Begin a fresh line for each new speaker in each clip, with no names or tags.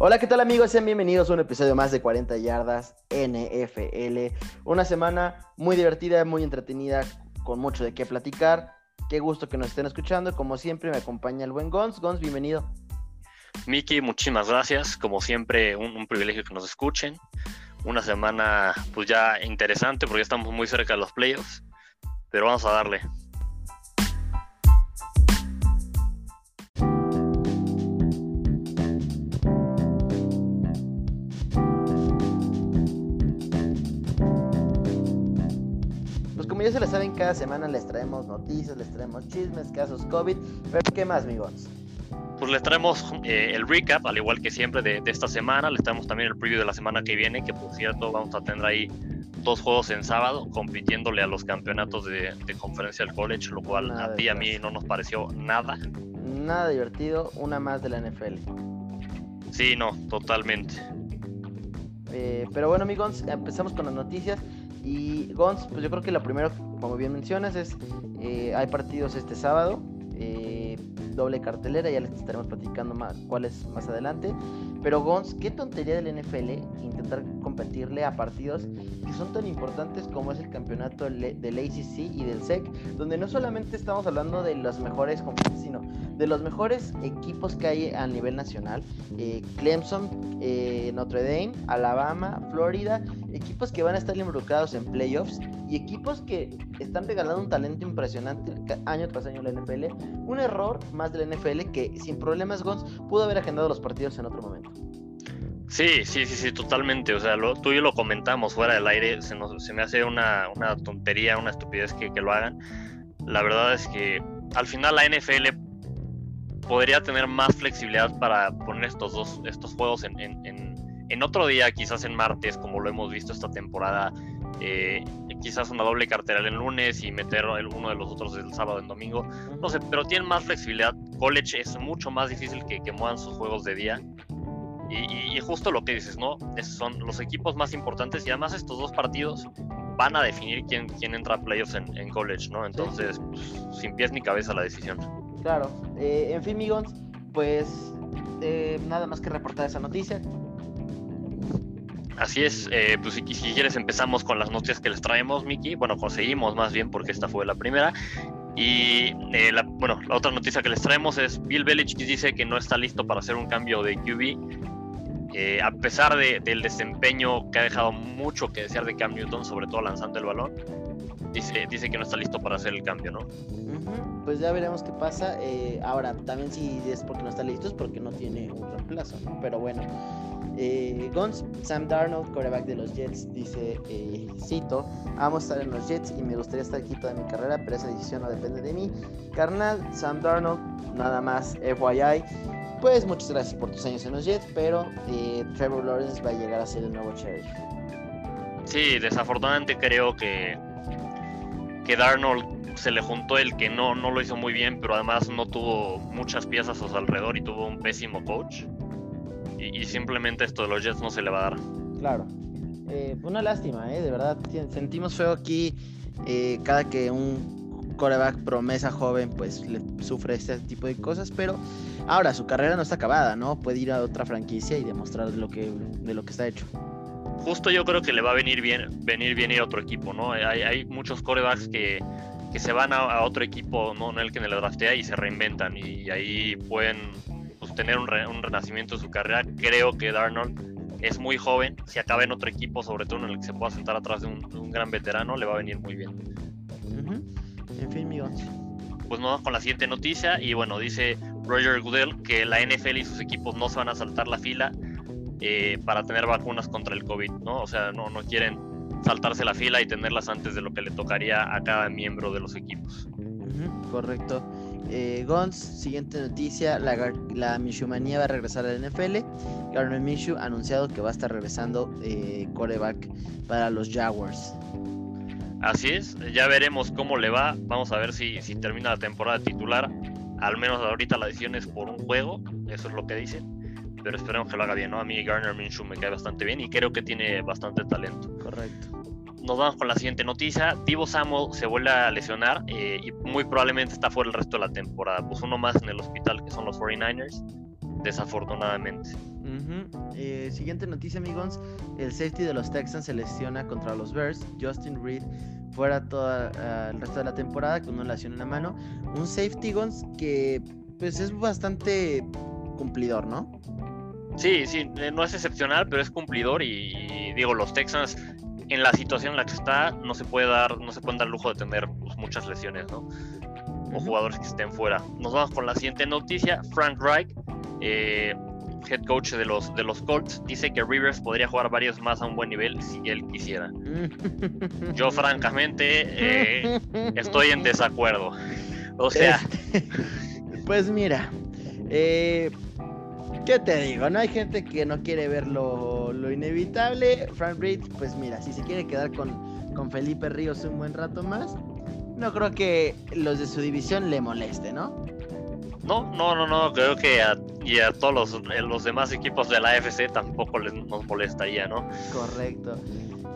Hola, ¿qué tal amigos? Sean bienvenidos a un episodio más de 40 yardas NFL. Una semana muy divertida, muy entretenida, con mucho de qué platicar. Qué gusto que nos estén escuchando. Como siempre me acompaña el buen Gons. Gons, bienvenido.
Miki, muchísimas gracias. Como siempre, un, privilegio que nos escuchen. Una semana pues ya interesante porque estamos muy cerca de los playoffs. Pero vamos a darle.
Ya se la saben, cada semana les traemos noticias, les traemos chismes, casos COVID. Pero ¿qué más, amigos?
Pues les traemos eh, el recap, al igual que siempre, de, esta semana. Les traemos también el preview de la semana que viene, que por cierto vamos a tener ahí dos juegos en sábado, compitiéndole a los campeonatos de, conferencia del college, lo cual a ti y a mí no nos pareció nada.
Nada divertido, una más de la NFL.
Sí, no, totalmente.
Eh, pero bueno, amigos, empezamos con las noticias. Y Gons, pues yo creo que lo primero, como bien mencionas, es eh, hay partidos este sábado, eh, doble cartelera, ya les estaremos platicando más cuáles más adelante. Pero Gons, qué tontería del NFL intentar competirle a partidos que son tan importantes como es el campeonato del ACC y del SEC, donde no solamente estamos hablando de los mejores, sino de los mejores equipos que hay a nivel nacional. Eh, Clemson, eh, Notre Dame, Alabama, Florida, equipos que van a estar involucrados en playoffs y equipos que están regalando un talento impresionante año tras año en la NFL. Un error más de la NFL que sin problemas Gons pudo haber agendado los partidos en otro momento.
Sí, sí, sí, sí, totalmente. O sea, lo, tú y yo lo comentamos fuera del aire. Se, me hace una, tontería, una estupidez que, que, lo hagan. La verdad es que al final la NFL podría tener más flexibilidad para poner estos dos estos juegos en, en, otro día, quizás en martes, como lo hemos visto esta temporada. Eh, quizás una doble cartera el lunes y meter uno de los otros el sábado en domingo. No sé, pero tienen más flexibilidad. College es mucho más difícil que, que muevan sus juegos de día. Y, justo lo que dices, ¿no? son los equipos más importantes y además estos dos partidos van a definir quién, quién entra a playoffs en, college, ¿no? Entonces, pues, sin pies ni cabeza la decisión.
Claro. Eh, en fin, Migons, pues eh, nada más que reportar esa noticia.
Así es, eh, pues si, si, quieres empezamos con las noticias que les traemos, Miki. Bueno, conseguimos más bien porque esta fue la primera. Y eh, la, bueno, la otra noticia que les traemos es Bill Belichick dice que no está listo para hacer un cambio de QB. Eh, a pesar de, del desempeño que ha dejado mucho que desear de Cam Newton, sobre todo lanzando el balón, dice, dice que no está listo para hacer el cambio, ¿no?
Pues ya veremos qué pasa. Eh, ahora, también si es porque no está listo, es porque no tiene un reemplazo, ¿no? Pero bueno, eh, Sam Darnold, quarterback de los Jets, dice, eh, cito, amo estar en los Jets y me gustaría estar aquí toda mi carrera, pero esa decisión no depende de mí. Carnal, Sam Darnold, nada más, FYI. Pues muchas gracias por tus años en los Jets, pero eh, Trevor Lawrence va a llegar a ser el nuevo sheriff.
Sí, desafortunadamente creo que, que Darnold se le juntó el que no, no lo hizo muy bien, pero además no tuvo muchas piezas a su alrededor y tuvo un pésimo coach y, simplemente esto de los Jets no se le va a dar.
Claro. Eh, una lástima, ¿eh? De verdad, sentimos feo aquí eh, cada que un coreback promesa joven pues le sufre este tipo de cosas, pero ahora su carrera no está acabada, ¿no? Puede ir a otra franquicia y demostrar lo que, de lo que está hecho.
Justo yo creo que le va a venir bien, venir bien ir a otro equipo, ¿no? Hay, hay muchos corebacks que, que se van a, otro equipo, ¿no? En el que le draftea y se reinventan y ahí pueden tener un, renacimiento de su carrera. Creo que Darnold es muy joven. Si acaba en otro equipo, sobre todo en el que se pueda sentar atrás de un, gran veterano, le va a venir muy bien.
En fin, amigos.
Pues no, con la siguiente noticia. Y bueno, dice Roger Goodell que la NFL y sus equipos no se van a saltar la fila eh, para tener vacunas contra el COVID, ¿no? O sea, no, no quieren saltarse la fila y tenerlas antes de lo que le tocaría a cada miembro de los equipos.
correcto. Eh, Gons, siguiente noticia, la, la Mishumanía va a regresar a la NFL. Garner Minshew ha anunciado que va a estar regresando eh, coreback para los Jaguars.
Así es, ya veremos cómo le va. Vamos a ver si, si termina la temporada titular. Al menos ahorita la decisión es por un juego, eso es lo que dicen. Pero esperemos que lo haga bien, ¿no? A mí Garner Minshew me cae bastante bien y creo que tiene bastante talento.
Correcto
nos vamos con la siguiente noticia. Divo Samuel se vuelve a lesionar eh, y muy probablemente está fuera el resto de la temporada. Pues uno más en el hospital que son los 49ers, desafortunadamente.
Eh, siguiente noticia, amigos. El safety de los Texans se lesiona contra los Bears. Justin Reed fuera todo ah, el resto de la temporada con una lesión en la mano. Un safety, Guns, que pues es bastante cumplidor, ¿no?
Sí, sí, eh, no es excepcional, pero es cumplidor y, digo, los Texans en la situación en la que está no se puede dar, no se pueden dar lujo de tener pues, muchas lesiones, ¿no? O jugadores que estén fuera. Nos vamos con la siguiente noticia. Frank Reich, eh, head coach de los, de los Colts, dice que Rivers podría jugar varios más a un buen nivel si él quisiera. Yo francamente eh, estoy en desacuerdo. O sea...
Este, pues mira, eh, ¿Qué te digo? No hay gente que no quiere ver lo, inevitable. Frank Reed, pues mira, si se quiere quedar con, con Felipe Ríos un buen rato más, no creo que los de su división le moleste, ¿no?
No, no, no, no, creo que a, y a todos los, los demás equipos de la AFC tampoco les, nos molestaría, ¿no?
Correcto.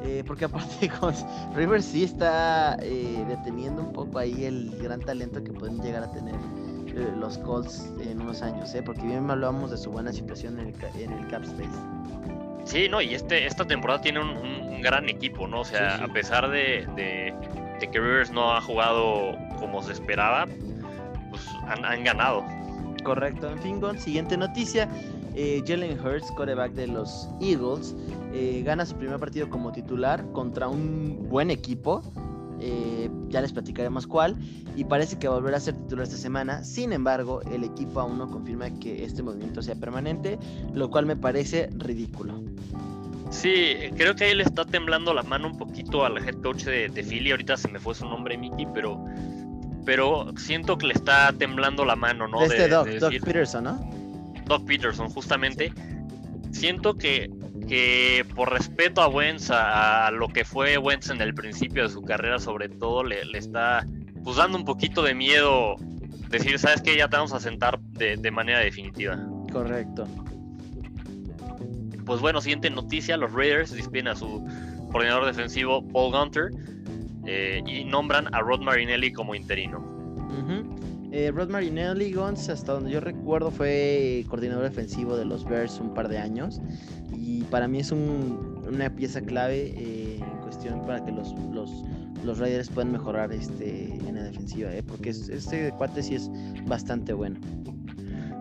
Eh, porque aparte Rivers sí está eh, deteniendo un poco ahí el gran talento que pueden llegar a tener eh, los Colts en unos años, ¿eh? porque bien hablábamos de su buena situación en el, en el cap space.
Sí, no, y este, esta temporada tiene un, gran equipo, ¿no? O sea, a pesar de, de, que Rivers no ha jugado como se esperaba, pues han, ganado.
Correcto, en fin, con siguiente noticia. Eh, Jalen Hurts, quarterback de los Eagles, eh, gana su primer partido como titular contra un buen equipo. Eh, ya les platicaremos cuál, y parece que volverá a ser titular esta semana. Sin embargo, el equipo aún no confirma que este movimiento sea permanente, lo cual me parece ridículo.
Sí, creo que ahí le está temblando la mano un poquito al head coach de, Philly. Ahorita se me fue su nombre, Mickey, pero, pero siento que le está temblando la mano, ¿no?
De este Doc, Doc Peterson, ¿no?
Doc Peterson, justamente. Siento que que por respeto a Wentz, a, lo que fue Wentz en el principio de su carrera, sobre todo, le, está pues dando un poquito de miedo decir, ¿sabes qué? Ya te vamos a sentar de, manera definitiva.
Correcto.
Pues bueno, siguiente noticia, los Raiders despiden a su coordinador defensivo Paul Gunter eh, y nombran a Rod Marinelli como interino.
Eh, Rod Marinelli Gons, hasta donde yo recuerdo, fue coordinador defensivo de los Bears un par de años. Y para mí es una pieza clave eh, en cuestión para que los, los, Raiders puedan mejorar este, en la defensiva, eh, porque este cuate sí es bastante bueno.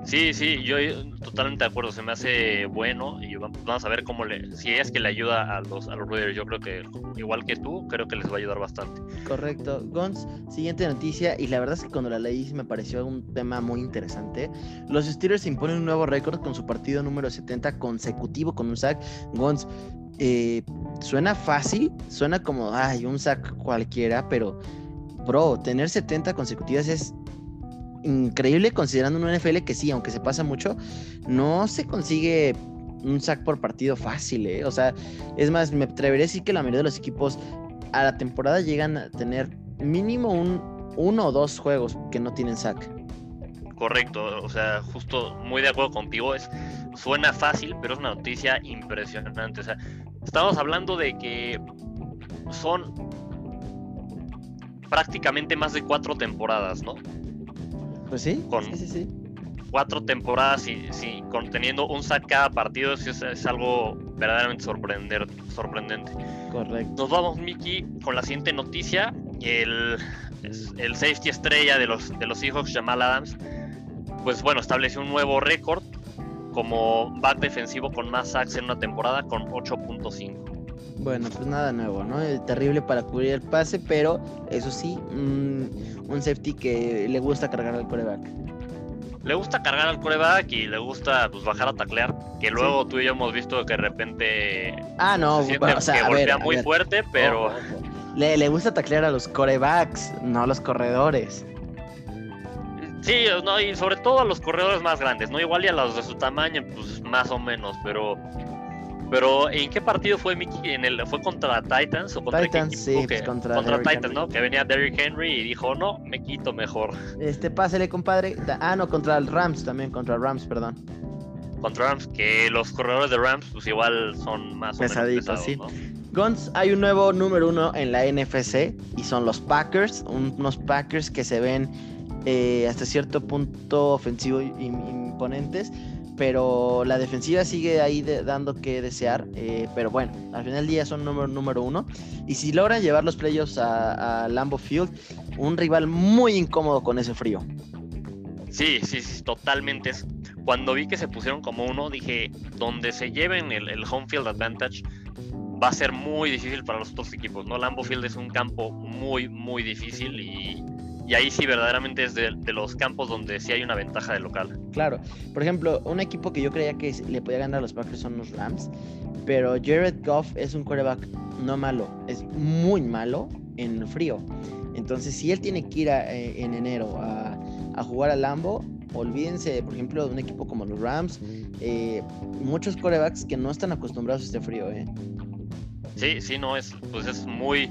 Sí, sí, yo totalmente de acuerdo, se me hace bueno y vamos a ver cómo le, si es que le ayuda a los, a los Raiders, yo creo que igual que tú, creo que les va a ayudar bastante.
Correcto. Gons, siguiente noticia, y la verdad es que cuando la leí me pareció un tema muy interesante. Los Steelers imponen un nuevo récord con su partido número 70 consecutivo con un sack. Gons, eh, suena fácil, suena como, ay, un sack cualquiera, pero, bro, tener 70 consecutivas es increíble considerando un NFL que sí, aunque se pasa mucho, no se consigue un sack por partido fácil, ¿eh? O sea, es más, me atrevería a decir que la mayoría de los equipos a la temporada llegan a tener mínimo un uno o dos juegos que no tienen sack.
Correcto, o sea, justo muy de acuerdo contigo, es suena fácil, pero es una noticia impresionante. O sea, estamos hablando de que son prácticamente más de cuatro temporadas, ¿no?
Pues sí, sí, sí, sí.
Cuatro temporadas y, sí, conteniendo un sack cada partido es, algo verdaderamente sorprender, sorprendente.
Correcto.
Nos vamos, Mickey, con la siguiente noticia. El, el safety estrella de los, de los Seahawks, Jamal Adams, pues bueno, estableció un nuevo récord como back defensivo con más sacks en una temporada con 8.5.
Bueno, pues nada nuevo, ¿no? terrible para cubrir el pase, pero eso sí, mm, un safety que le gusta cargar al coreback.
Le gusta cargar al coreback y le gusta pues, bajar a taclear. Que luego tú y yo hemos visto que de repente.
Ah, no,
o sea, que golpea muy fuerte, pero.
Le, le gusta taclear a los corebacks, no a los corredores.
Sí, no, y sobre todo a los corredores más grandes, ¿no? Igual y a los de su tamaño, pues más o menos, pero pero ¿en qué partido fue Mickey? ¿En el, ¿Fue contra Titans o contra
Titans? Sí, pues contra,
Titans, ¿no? Que venía Derrick Henry y dijo, no, me quito mejor.
Este, pásele, compadre. Ah, no, contra el Rams también, contra el Rams, perdón.
Contra Rams, que los corredores de Rams, pues igual son más o menos pesados, sí.
Guns, hay un nuevo número uno en la NFC y son los Packers, unos Packers que se ven eh, hasta cierto punto ofensivo imponentes pero la defensiva sigue ahí dando que desear. Eh, pero bueno, al final del día son número, número uno. Y si logran llevar los playoffs a, Lambo Field, un rival muy incómodo con ese frío.
Sí, sí, sí, totalmente. Cuando vi que se pusieron como uno, dije, donde se lleven el, el home field advantage, va a ser muy difícil para los otros equipos, ¿no? Lambo Field es un campo muy, muy difícil y, y ahí sí verdaderamente es de, los campos donde sí hay una ventaja de local.
Claro, por ejemplo, un equipo que yo creía que le podía ganar a los Packers son los Rams, pero Jared Goff es un quarterback no malo, es muy malo en frío. Entonces, si él tiene que ir eh, en enero a, a jugar a Lambo, olvídense, por ejemplo, de un equipo como los Rams, eh, muchos corebacks que no están acostumbrados a este frío. Eh.
Sí, sí, no, es, pues es muy,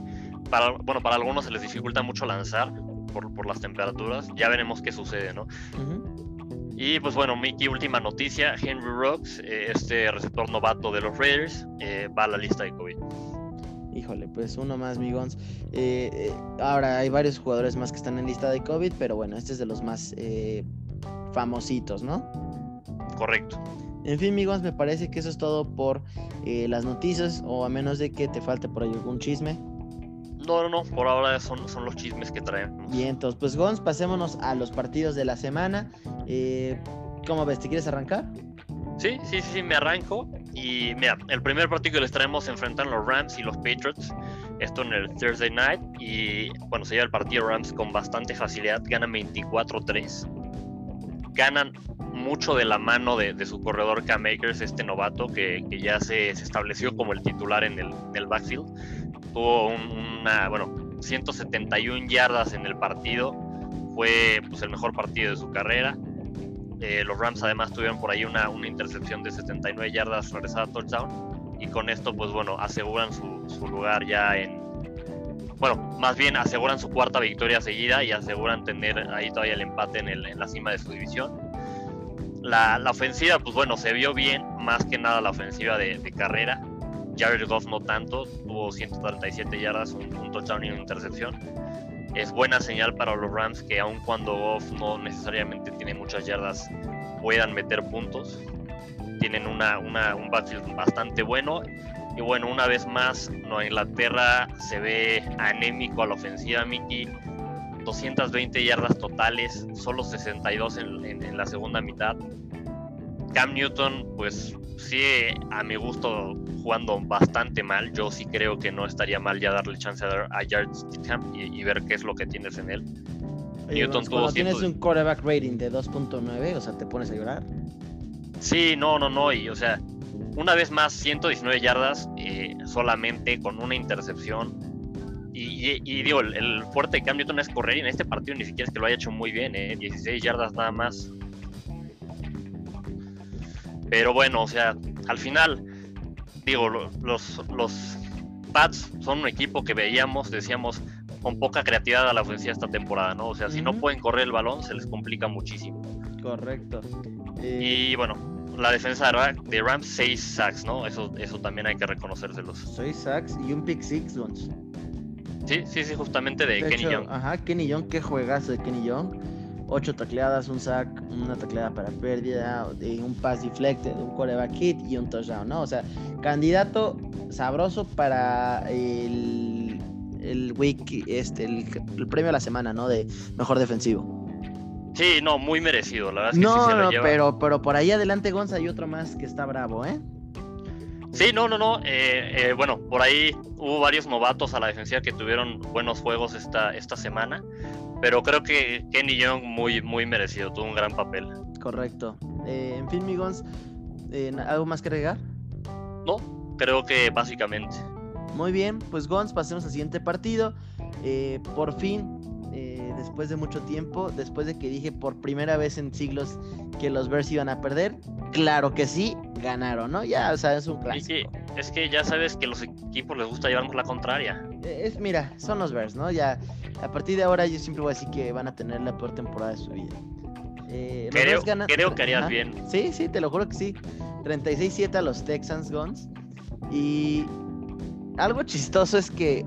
para, bueno, para algunos se les dificulta mucho lanzar por, por las temperaturas, ya veremos qué sucede, ¿no? Y pues bueno, Mickey, última noticia, Henry Rocks, eh, este receptor novato de los Raiders, va a la lista de COVID.
Híjole, pues uno más, Migons. ahora hay varios jugadores más que están en lista de COVID, pero bueno, este es de los más famositos, ¿no?
Correcto.
En fin, amigos, me parece que eso es todo por eh, las noticias, o a menos de que te falte por ahí algún chisme.
No, no, por ahora son, son los chismes que traemos.
Y entonces, pues Gons, pasémonos a los partidos de la semana. Eh, ¿Cómo ves? ¿Te quieres arrancar?
Sí, sí, sí, me arranco. Y mira, el primer partido que les traemos se enfrentan los Rams y los Patriots. Esto en el Thursday night. Y bueno, se lleva el partido Rams con bastante facilidad. Ganan 24-3 ganan mucho de la mano de, su corredor Cam Akers, este novato que, ya se, estableció como el titular en el, backfield. Tuvo una, bueno, 171 yardas en el partido. Fue pues, el mejor partido de su carrera. Eh, los Rams además tuvieron por ahí una, una intercepción de 79 yardas regresada a touchdown. Y con esto, pues bueno, aseguran su, su lugar ya en, bueno, más bien aseguran su cuarta victoria seguida y aseguran tener ahí todavía el empate en, el, en la cima de su división. La, la, ofensiva, pues bueno, se vio bien, más que nada la ofensiva de, de carrera. Jared Goff no tanto, tuvo 137 yardas, un, un, touchdown y una intercepción. Es buena señal para los Rams que aun cuando Goff no necesariamente tiene muchas yardas, puedan meter puntos. Tienen una, una, un backfield bastante bueno y bueno, una vez más, Nueva Inglaterra se ve anémico a la ofensiva, Mickey. 220 yardas totales, solo 62 en, la segunda mitad. Cam Newton, pues sí, a mi gusto, jugando bastante mal. Yo sí creo que no estaría mal ya darle chance a, a Jared Stidham y, ver qué es lo que tienes en él.
Newton tuvo cuando tienes un quarterback rating de 2.9, o sea, te pones a llorar.
Sí, no, no, no, y o sea, una vez más, 119 yardas eh, solamente con una intercepción. Y, digo, el, fuerte de Cam Newton es correr y en este partido ni siquiera es que lo haya hecho muy bien, 16 eh, yardas nada más. Pero bueno, o sea, al final, digo, los, los Pats son un equipo que veíamos, decíamos, con poca creatividad a la ofensiva esta temporada, ¿no? O sea, si no pueden correr el balón, se les complica muchísimo.
Correcto.
Y bueno, la defensa de Rams, 6 sacks, ¿no? Eso, eso también hay que reconocérselos.
6 sacks y un pick six, Dons.
Sí, sí, sí, justamente de, Kenny Young.
Ajá, Kenny Young, qué juegazo de Kenny Young. 8 tacleadas, un sack, una tacleada para pérdida, un pass deflected, un quarterback hit y un touchdown, ¿no? O sea, candidato sabroso para el, el week, este, el, el premio a la semana, ¿no? De mejor defensivo.
Sí, no, muy merecido, la verdad.
Es que no, sí se lo no, pero, pero por ahí adelante Gonza hay otro más que está bravo, ¿eh?
Sí, no, no, no. Eh, eh, bueno, por ahí hubo varios novatos a la defensiva que tuvieron buenos juegos esta, esta semana, pero creo que Kenny Young muy, muy merecido, tuvo un gran papel.
Correcto. Eh, en fin, mi Gons, ¿algo más que agregar?
No, creo que básicamente.
Muy bien, pues Gons, pasemos al siguiente partido. por fin después de mucho tiempo, después de que dije por primera vez en siglos que los Bears iban a perder, claro que sí, ganaron, ¿no? Ya, o sea, es un clásico.
Es que, ya sabes que los equipos les gusta llevarnos la contraria.
Eh, es, mira, son los Bears, ¿no? Ya, a partir de ahora yo siempre voy a decir que van a tener la peor temporada de su vida.
Eh, creo, creo, que harías bien.
Sí, sí, te lo juro que sí. 36-7 a los Texans Guns. Y algo chistoso es que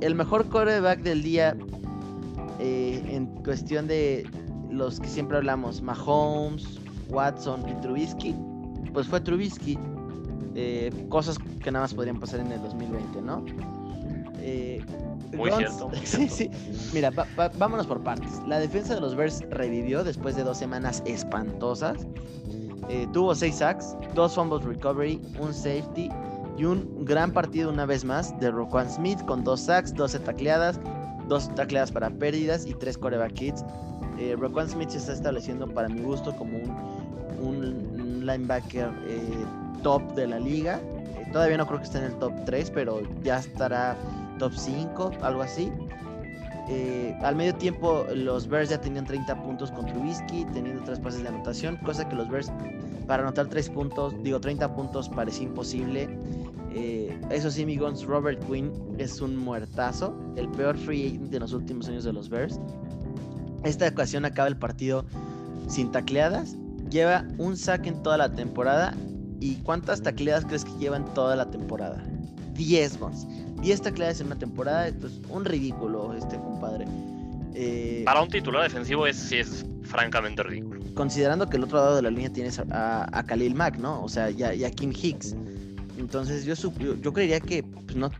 el mejor quarterback del día eh, en cuestión de los que siempre hablamos, Mahomes, Watson y Trubisky, pues fue Trubisky. Eh, cosas que nada más podrían pasar en el 2020, ¿no?
Eh, muy cierto.
sí, sí. Mira, vámonos por partes. La defensa de los Bears revivió después de dos semanas espantosas. Eh, tuvo seis sacks, dos fumbles recovery, un safety y un gran partido una vez más de Roquan Smith con dos sacks, 12 tacleadas, dos tacleadas para pérdidas y tres coreback hits. Eh, Roquan Smith se está estableciendo para mi gusto como un, linebacker eh, top de la liga. Eh, todavía no creo que esté en el top 3, pero ya estará top 5, algo así. al medio tiempo los Bears ya tenían 30 puntos con Trubisky, teniendo tres pases de anotación, cosa que los Bears para anotar 3 puntos, digo 30 puntos parecía imposible. Eh, eso sí, mi Robert Quinn es un muertazo, el peor free agent de los últimos años de los Bears. Esta ocasión acaba el partido sin tacleadas, lleva un sack en toda la temporada. ¿Y cuántas tacleadas crees que lleva en toda la temporada? 10 Gons. 10 tacleadas en una temporada, esto es un ridículo, este compadre.
Eh, Para un titular defensivo es, es francamente ridículo.
Considerando que el otro lado de la línea tienes a, Khalil Mack, ¿no? O sea, ya, a Kim Hicks. Entonces yo, yo, creería que pues, no,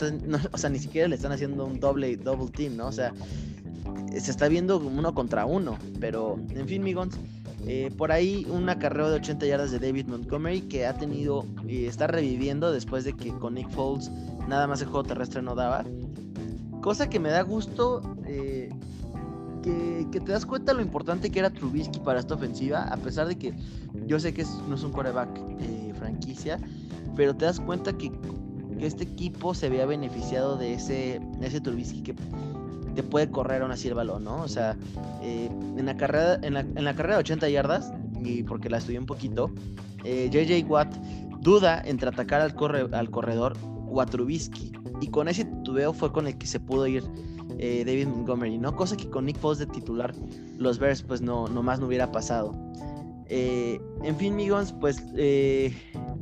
o sea, ni siquiera le están haciendo un doble double team, ¿no? O sea, se está viendo uno contra uno. Pero, en fin, Migons. Eh, por ahí un acarreo de 80 yardas de David Montgomery que ha tenido y está reviviendo después de que con Nick Foles nada más el juego terrestre no daba. Cosa que me da gusto eh, que, te das cuenta lo importante que era Trubisky para esta ofensiva, a pesar de que yo sé que no es un coreback eh, franquicia, pero te das cuenta que, este equipo se había beneficiado de ese, ese Trubisky que te puede correr aún así el balón, ¿no? O sea, eh, en, la carrera, en, la, carrera de 80 yardas, y porque la estudié un poquito, JJ eh, Watt duda entre atacar al, corre, al corredor o. Y con ese tubeo fue con el que se pudo ir eh, David Montgomery, ¿no? Cosa que con Nick Foles de titular, los Bears, pues no, nomás no hubiera pasado. En fin, Migons, pues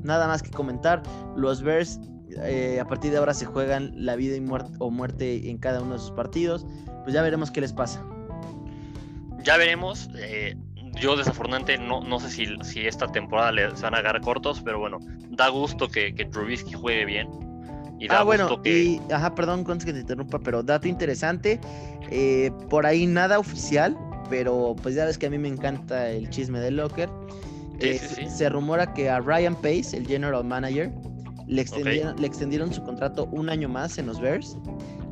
nada más que comentar. Los Bears a partir de ahora se juegan la vida y muerte, o muerte en cada uno de sus partidos. Pues ya veremos qué les pasa.
Ya veremos. yo desafortunadamente no, no sé si, si esta temporada le van a agarrar cortos, pero bueno, da gusto que, que Trubisky juegue bien
ah, bueno, y, ajá, perdón, que te interrumpa, pero dato interesante, eh, por ahí nada oficial, pero pues ya ves que a mí me encanta el chisme del Locker. Eh, se rumora que a Ryan Pace, el general manager, le extendieron, le extendieron su contrato un año más en los Bears.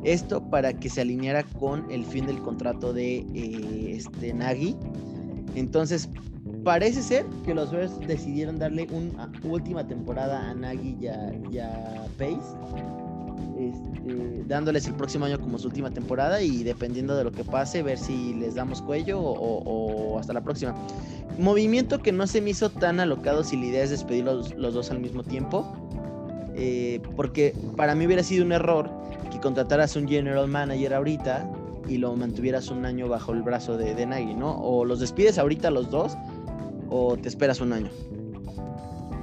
Esto para que se alineara con el fin del contrato de eh, este Nagy. Entonces, parece ser que los Bears decidieron darle una última temporada a Nagy y a, Pace. Este, dándoles el próximo año como su última temporada y dependiendo de lo que pase, ver si les damos cuello o, hasta la próxima. Movimiento que no se me hizo tan alocado si la idea es despedir los, dos al mismo tiempo. Eh, porque para mí hubiera sido un error que contrataras un general manager ahorita y lo mantuvieras un año bajo el brazo de, de Nagy, ¿no? O los despides ahorita los dos o te esperas un año?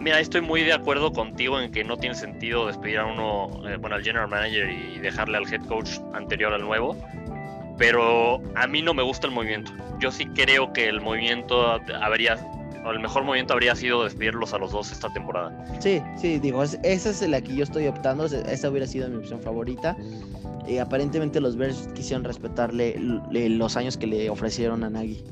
Mira, estoy muy de acuerdo contigo en que no tiene sentido despedir a uno, eh, bueno, al general manager y dejarle al head coach anterior al nuevo. Pero a mí no me gusta el movimiento. Yo sí creo que el movimiento habría, el mejor movimiento habría sido despedirlos a los dos esta temporada.
Sí, sí, digo, esa es la que yo estoy optando. Esa hubiera sido mi opción favorita. Eh, aparentemente los Bears quisieron respetarle los años que le ofrecieron a Nagy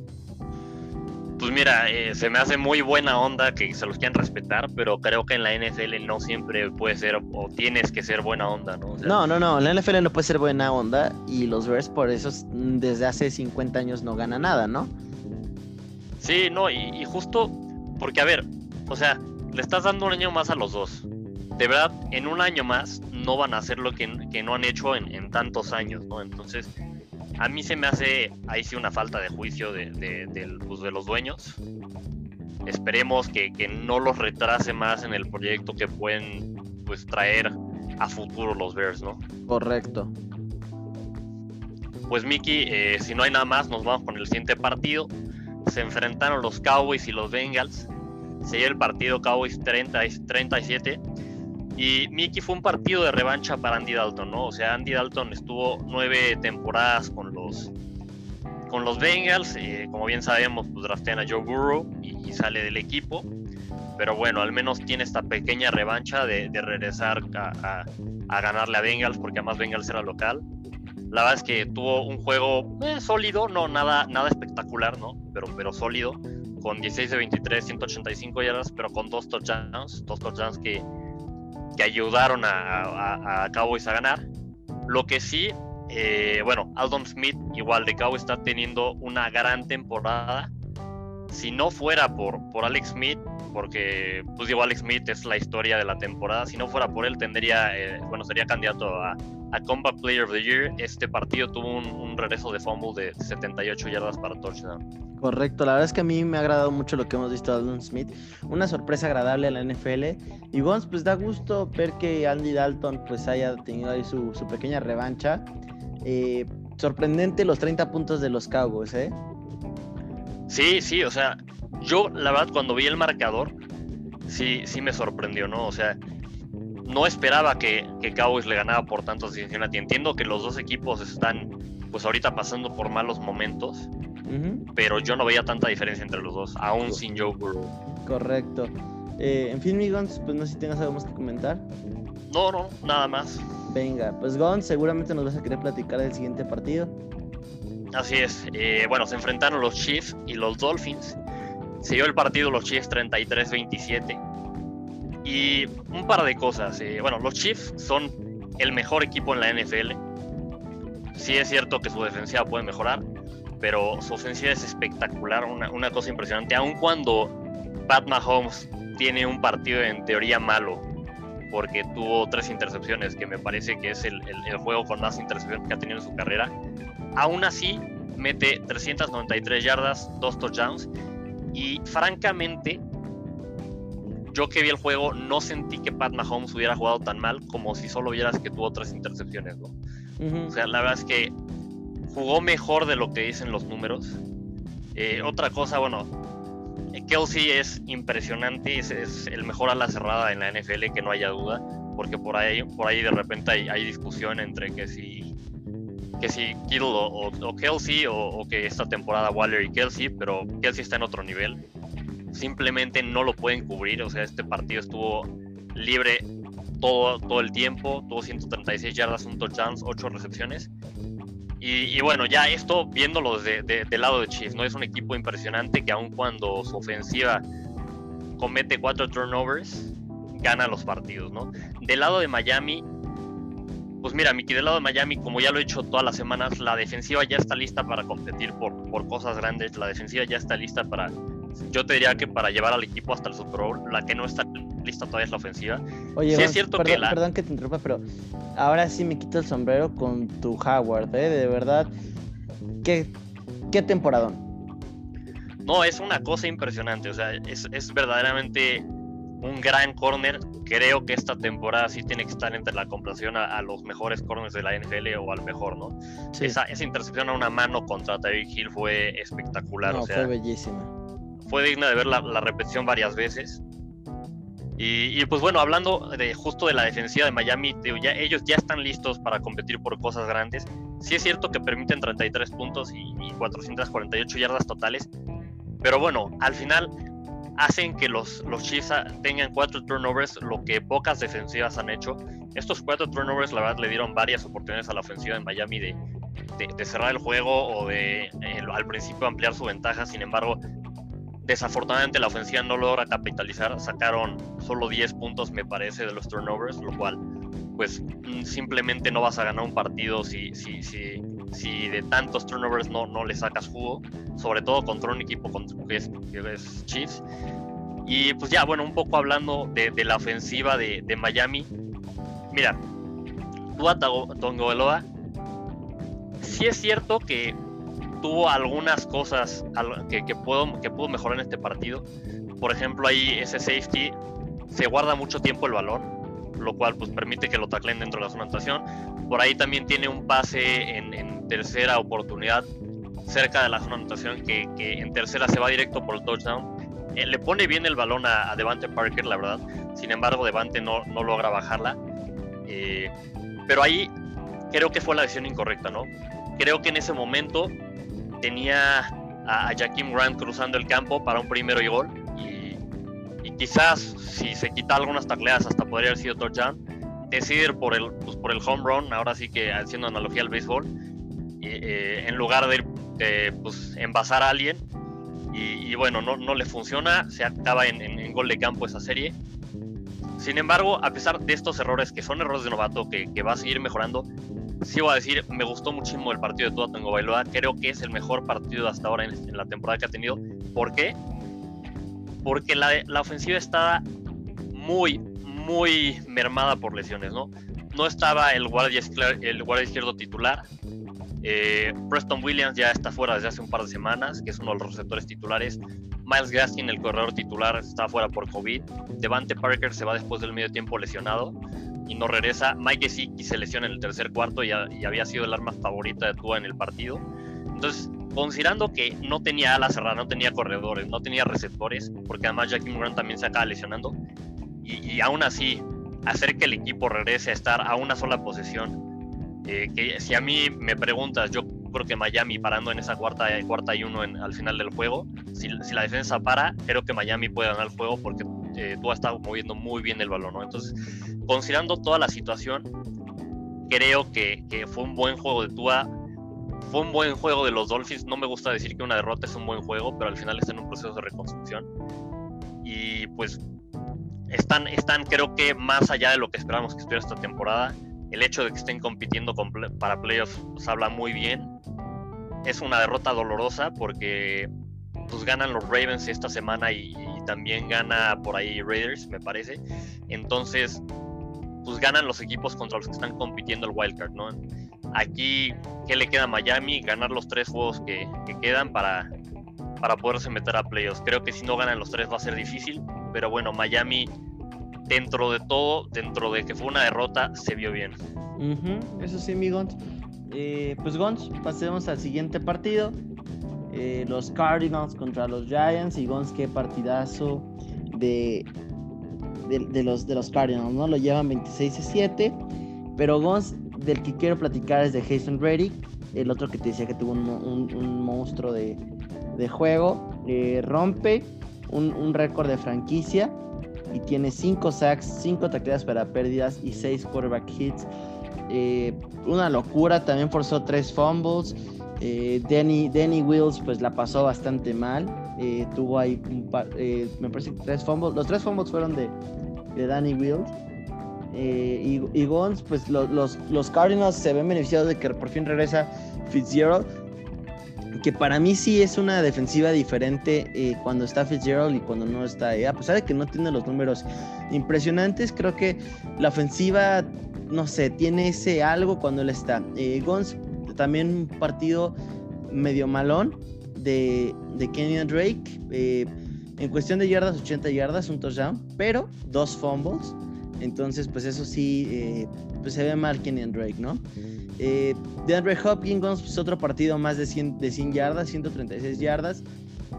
pues mira, eh, se me hace muy buena onda que se los quieran respetar, pero creo que en la NFL no siempre puede ser o tienes que ser buena onda, ¿no?
no, no, no, en la NFL no puede ser buena onda y los Bears por eso desde hace 50 años no gana nada, ¿no?
Sí, no, y, justo porque, a ver, o sea, le estás dando un año más a los dos. De verdad, en un año más no van a hacer lo que, no han hecho en, en tantos años, ¿no? Entonces, a mí se me hace ahí sí una falta de juicio de, pues, de, los dueños. Esperemos que, no los retrase más en el proyecto que pueden pues traer a futuro los Bears, ¿no?
Correcto.
Pues Mickey, eh, si no hay nada más, nos vamos con el siguiente partido. Se enfrentaron los Cowboys y los Bengals. Se dio el partido Cowboys 30, 37 y Mickey fue un partido de revancha para Andy Dalton, ¿no? O sea, Andy Dalton estuvo nueve temporadas con los, con los Bengals, eh, como bien sabemos, pues draftean a Joe Burrow y, sale del equipo. Pero bueno, al menos tiene esta pequeña revancha de, regresar a, ganarle a Bengals, porque además Bengals era local. La verdad es que tuvo un juego eh, sólido, no nada, nada espectacular, ¿no? Pero, pero sólido, con 16 de 23, 185 yardas, pero con dos touchdowns, dos touchdowns que, que ayudaron a, a, Cowboys a ganar. Lo que sí, eh, bueno, Aldon Smith, igual de Cowboys, está teniendo una gran temporada. Si no fuera por, por Alex Smith, porque pues digo Alex Smith es la historia de la temporada, si no fuera por él tendría, eh, bueno, sería candidato a, a Combat Player of the Year. Este partido tuvo un, regreso de fumble de 78 yardas para touchdown.
Correcto, la verdad es que a mí me ha agradado mucho lo que hemos visto de Aldon Smith. Una sorpresa agradable a la NFL. Y Gons, pues da gusto ver que Andy Dalton pues haya tenido ahí su, pequeña revancha. Eh, sorprendente los 30 puntos de los Cowboys, ¿eh?
Sí, sí, o sea, yo la verdad cuando vi el marcador, sí, sí me sorprendió, ¿no? O sea, no esperaba que, que Cowboys le ganara por tantos Y Entiendo que los dos equipos están, pues ahorita pasando por malos momentos, pero yo no veía tanta diferencia entre los dos, aún sin Joe Burrow.
Correcto. Eh, en fin, mi Gons, pues no sé si tengas algo más que comentar.
No, no, nada más.
Venga, pues Gons, seguramente nos vas a querer platicar del siguiente partido.
Así es. Eh, bueno, se enfrentaron los Chiefs y los Dolphins. Se dio el partido los Chiefs 33-27. Y un par de cosas. Eh, bueno, los Chiefs son el mejor equipo en la NFL. Sí es cierto que su defensiva puede mejorar, pero su ofensiva es espectacular, una, cosa impresionante. Aun cuando Pat Mahomes tiene un partido en teoría malo, porque tuvo tres intercepciones, que me parece que es el, el, juego con más intercepciones que ha tenido en su carrera, aún así mete 393 yardas, dos touchdowns, y francamente yo que vi el juego no sentí que Pat Mahomes hubiera jugado tan mal como si solo vieras que tuvo tres intercepciones, ¿no? O sea, la verdad es que jugó mejor de lo que dicen los números. Eh, otra cosa, bueno, Kelsey es impresionante, es, el mejor ala cerrada en la NFL, que no haya duda, porque por ahí, por ahí de repente hay, discusión entre que si que si Kittle o, Kelsey o, o, que esta temporada Waller y Kelsey, pero Kelsey está en otro nivel simplemente no lo pueden cubrir. O sea, este partido estuvo libre todo, todo el tiempo, tuvo 136 yardas, un touchdown, 8 recepciones. Y, bueno, ya esto viéndolo de, del lado de Chiefs, ¿no? Es un equipo impresionante que aun cuando su ofensiva comete 4 turnovers, gana los partidos, ¿no? Del lado de Miami, pues mira, Miki, del lado de Miami, como ya lo he hecho todas las semanas, la defensiva ya está lista para competir por, por cosas grandes, la defensiva ya está lista para yo te diría que para llevar al equipo hasta el Super Bowl, la que no está lista todavía es la ofensiva.
Oye, es cierto perdón, que perdón que te interrumpa, pero ahora sí me quito el sombrero con tu Howard, ¿eh? De verdad, qué, qué temporadón.
No, es una cosa impresionante, o sea, es, es verdaderamente un gran corner. Creo que esta temporada sí tiene que estar entre la comparación a, los mejores corners de la NFL o al mejor, ¿no? Esa, esa, intercepción a una mano contra Tyreek Hill fue espectacular.
No, fue bellísima
fue digna de ver la, repetición varias veces. Y, pues bueno, hablando de justo de la defensiva de Miami, ellos ya están listos para competir por cosas grandes. Sí es cierto que permiten 33 puntos y, 448 yardas totales, pero bueno, al final hacen que los, los Chiefs tengan cuatro turnovers, lo que pocas defensivas han hecho. Estos cuatro turnovers, la verdad, le dieron varias oportunidades a la ofensiva de Miami de, de, cerrar el juego o de eh, al principio ampliar su ventaja. Sin embargo, Desafortunadamente la ofensiva no logra capitalizar, sacaron solo 10 puntos me parece de los turnovers, lo cual pues mm, simplemente no vas a ganar un partido si, si, si, si de tantos turnovers no, no le sacas jugo, sobre todo contra un equipo que es, Chiefs. Y pues ya, bueno, un poco hablando de, la ofensiva de, de, Miami. Mira, Tua Tongoeloa, sí es cierto que tuvo algunas cosas que, que, puedo, que pudo mejorar en este partido. Por ejemplo, ahí ese safety se guarda mucho tiempo el valor, lo cual pues permite que lo taclen dentro de la zona de anotación. Por ahí también tiene un pase en, tercera oportunidad cerca de la zona de anotación que, que, en tercera se va directo por el touchdown. Eh, le pone bien el balón a, Devante Parker, la verdad. Sin embargo, Devante no, no logra bajarla. Eh, pero ahí creo que fue la decisión incorrecta, ¿no? Creo que en ese momento tenía a, Jaquim Grant cruzando el campo para un primero y gol. Y, quizás si se quita algunas tacleadas hasta podría haber sido touchdown. Decidir por el, pues, por el home run, ahora sí que haciendo analogía al béisbol, eh, en lugar de eh, pues, envasar a alguien. Y, bueno, no, no, le funciona, se acaba en, en, gol de campo esa serie. Sin embargo, a pesar de estos errores, que son errores de novato, que va a seguir mejorando, sí voy a decir, me gustó muchísimo el partido de Tua Tango Bailoa. Creo que es el mejor partido hasta ahora en, la temporada que ha tenido. ¿Por qué? Porque la, la ofensiva está muy, muy mermada por lesiones, ¿no? No estaba el guardia, el guardia izquierdo titular. Eh, Preston Williams ya está fuera desde hace un par de semanas, que es uno de los receptores titulares. Miles Gaskin, el corredor titular, está fuera por COVID. Devante Parker se va después del medio tiempo lesionado y no regresa. Mike Gesicki se lesiona en el tercer cuarto y, había sido el arma favorita de Tua en el partido. Entonces, considerando que no tenía ala cerrada, no tenía corredores, no tenía receptores, porque además Jackie Grant también se acaba lesionando, y, aún así hacer que el equipo regrese a estar a una sola posesión, eh, que si a mí me preguntas, yo creo que Miami parando en esa cuarta, cuarta y uno al final del juego, si, si, la defensa para, creo que Miami puede ganar el juego porque eh, Tua está moviendo muy bien el balón, ¿no? Entonces, considerando toda la situación, creo que, fue un buen juego de Tua. Fue un buen juego de los Dolphins. No me gusta decir que una derrota es un buen juego, pero al final está en un proceso de reconstrucción. Y pues están, están creo que más allá de lo que esperábamos que estuviera esta temporada. El hecho de que estén compitiendo para playoffs pues, habla muy bien. Es una derrota dolorosa porque pues ganan los Ravens esta semana y, también gana por ahí Raiders, me parece. Entonces, pues ganan los equipos contra los que están compitiendo el wildcard, ¿no? Aquí, ¿qué le queda a Miami? Ganar los tres juegos que, quedan para, para poderse meter a playoffs. Creo que si no ganan los tres va a ser difícil, pero bueno, Miami, dentro de todo, dentro de que fue una derrota, se vio bien.
Eso sí, mi Gons. Eh, pues Gons, pasemos al siguiente partido. Eh, los Cardinals contra los Giants. Y Gons, qué partidazo de de, los, de los Cardinals, ¿no? Lo llevan 26 a 7. Pero Gons, del que quiero platicar es de Jason Reddick, el otro que te decía que tuvo un, monstruo de, juego. Eh, rompe un, récord de franquicia y tiene 5 sacks, 5 tacleadas para pérdidas y 6 quarterback hits. Eh, una locura, también forzó 3 fumbles. Eh, Danny, Danny Wills pues la pasó bastante mal. Eh, tuvo ahí un par, eh, me parece que tres fumbles. Los tres fumbles fueron de, de Danny Wills. y, y Gons, pues los, los Cardinals se ven beneficiados de que por fin regresa Fitzgerald. Que para mí sí es una defensiva diferente cuando está Fitzgerald y cuando no está. a pesar de que no tiene los números impresionantes, creo que la ofensiva, no sé, tiene ese algo cuando él está. Gons también un partido medio malón de, de Kenyon Drake. Eh, en cuestión de yardas, 80 yardas, un touchdown, pero dos fumbles. Entonces, pues eso sí, eh, pues se ve mal Kenyon Drake, ¿no? Eh, de Andre Hopkins, pues otro partido más de 100, de 100 yardas, 136 yardas.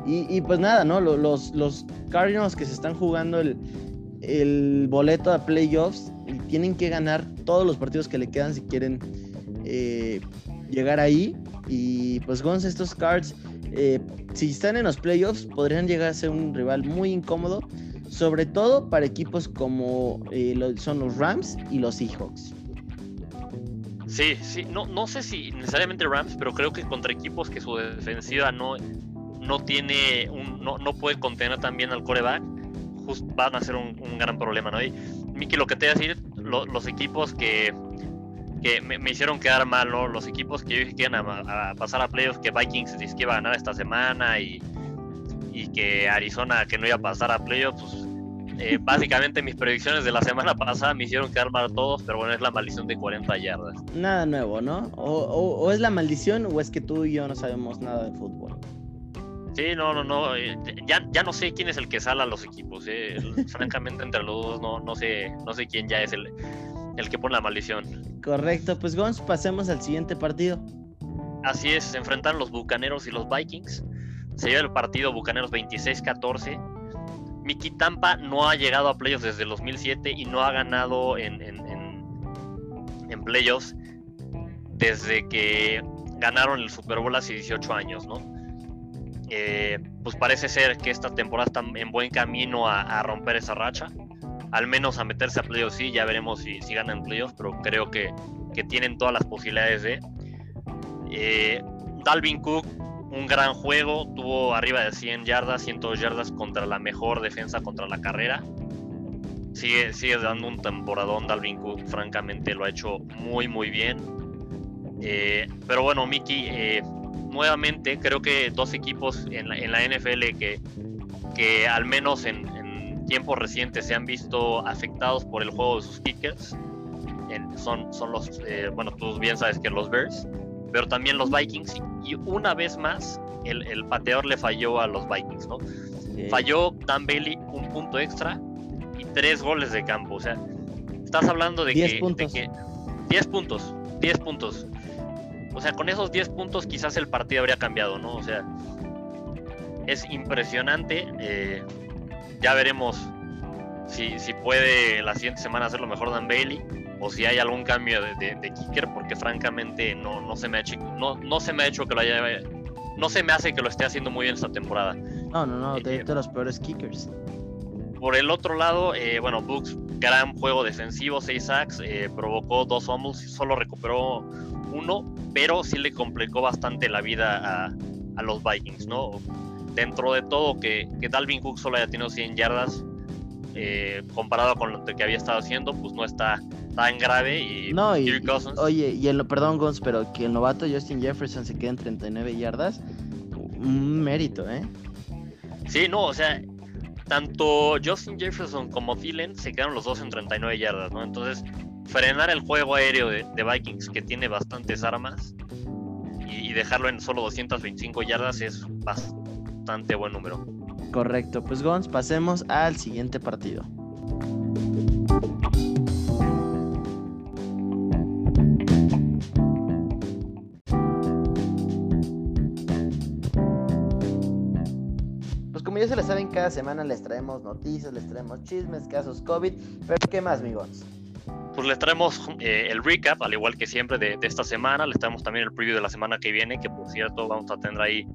Y, pues nada, ¿no? Los, los Cardinals que se están jugando el, el boleto a playoffs y tienen que ganar todos los partidos que le quedan si quieren eh, llegar ahí. Y pues Gons, estos cards, eh, si están en los playoffs, podrían llegar a ser un rival muy incómodo, sobre todo para equipos como eh, son los Rams y los Seahawks.
Sí, sí, no, no sé si necesariamente Rams, pero creo que contra equipos que su defensiva no, no tiene, un, no, no puede contener también al coreback, van a ser un, gran problema, ¿no? Y Miki, lo que te voy a decir, los equipos que que me, hicieron quedar mal, Los equipos que yo dije que iban a, pasar a playoffs, que Vikings dice que iba a ganar esta semana y, y que Arizona que no iba a pasar a playoffs, pues eh, básicamente mis predicciones de la semana pasada me hicieron quedar mal a todos, pero bueno, es la maldición de 40 yardas.
Nada nuevo, ¿no? O, o, es la maldición o es que tú y yo no sabemos nada de fútbol.
Sí, no, no, no. Eh, ya, ya no sé quién es el que sale a los equipos. Eh. Francamente, entre los dos no, no, sé, no sé quién ya es el, el que pone la maldición.
Correcto, pues Gons, pasemos al siguiente partido.
Así es, se enfrentan los Bucaneros y los Vikings. Se lleva el partido Bucaneros 26-14. Miki Tampa no ha llegado a playoffs desde el 2007 y no ha ganado en, playoffs desde que ganaron el Super Bowl hace 18 años, ¿no? Eh, pues parece ser que esta temporada está en buen camino a, romper esa racha, al menos a meterse a playoffs, sí, ya veremos si, si ganan playoffs, pero creo que, que, tienen todas las posibilidades de. Eh, Dalvin Cook, un gran juego, tuvo arriba de 100 yardas, 102 yardas contra la mejor defensa contra la carrera. Sigue, sigue dando un temporadón Dalvin Cook, francamente lo ha hecho muy muy bien. Eh, pero bueno, Mickey, nuevamente creo que dos equipos en la, NFL que, que al menos en, tiempos recientes se han visto afectados por el juego de sus kickers. son, son los, eh, bueno, tú bien sabes que los Bears, pero también los Vikings. Y, una vez más, el, el, pateador le falló a los Vikings, ¿no? Falló Dan Bailey un punto extra y tres goles de campo. O sea, estás hablando de, que, de que 10 puntos, 10 puntos. O sea, con esos 10 puntos quizás el partido habría cambiado, ¿no? O sea, es impresionante. Eh, ya veremos si, si, puede la siguiente semana hacerlo mejor Dan Bailey o si hay algún cambio de, kicker, porque francamente no, no, se me ha hecho, no, no se me ha hecho que lo haya. No se me hace que lo esté haciendo muy bien esta temporada.
No, no, no, de, eh, los peores kickers.
Por el otro lado, eh, bueno, Bucks, gran juego defensivo, 6 sacks, provocó dos fumbles, solo recuperó uno, pero sí le complicó bastante la vida a, los Vikings, ¿no? Dentro de todo, que, que, Dalvin Cook solo haya tenido 100 yardas, eh, comparado con lo que había estado haciendo, pues no está tan grave. Y,
no, oye, y el, perdón, Gons, pero que el novato Justin Jefferson se quede en 39 yardas, un mérito, ¿eh?
Sí, no, o sea, tanto Justin Jefferson como Thielen se quedaron los dos en 39 yardas, ¿no? Entonces, frenar el juego aéreo de, Vikings, que tiene bastantes armas, y, dejarlo en solo 225 yardas es bastante buen número.
Correcto, pues Gons, pasemos al siguiente partido. Pues como ya se la saben, cada semana les traemos noticias, les traemos chismes, casos COVID, pero ¿qué más, mi Gons?
pues les traemos eh, el recap, al igual que siempre, de, esta semana. Les traemos también el preview de la semana que viene, que por cierto vamos a tener ahí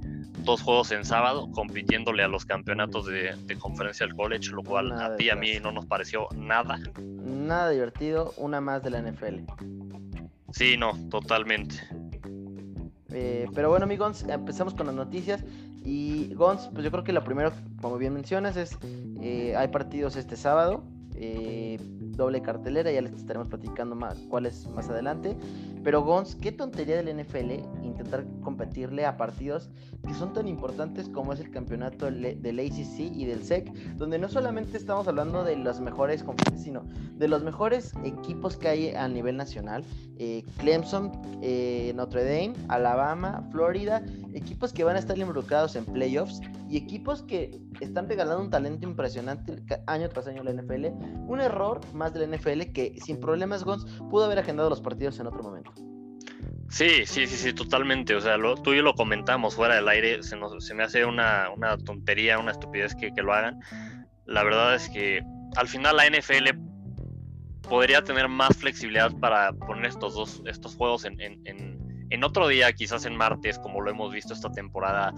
dos juegos en sábado, compitiéndole a los campeonatos de, conferencia del college, lo cual a ti y a mí no nos pareció nada.
Nada divertido, una más de la NFL.
Sí, no, totalmente.
Eh, pero bueno, amigos, empezamos con las noticias. Y Gons, pues yo creo que lo primero, como bien mencionas, es eh, hay partidos este sábado. Eh, doble cartelera, ya les estaremos platicando cuáles más adelante. Pero Gons, qué tontería del NFL intentar competirle a partidos que son tan importantes como es el campeonato del ACC y del SEC, donde no solamente estamos hablando de los mejores conferencias, sino de los mejores equipos que hay a nivel nacional. Eh, Clemson, eh, Notre Dame, Alabama, Florida, equipos que van a estar involucrados en playoffs y equipos que están regalando un talento impresionante año tras año la NFL. Un error más de la NFL que sin problemas Gons pudo haber agendado los partidos en otro momento.
Sí, sí, sí, sí, totalmente. O sea, tú y yo lo comentamos fuera del aire, se, se me hace una, tontería, una estupidez que, lo hagan. La verdad es que al final la NFL podría tener más flexibilidad para poner estos dos estos juegos en, en, otro día, quizás en martes, como lo hemos visto esta temporada.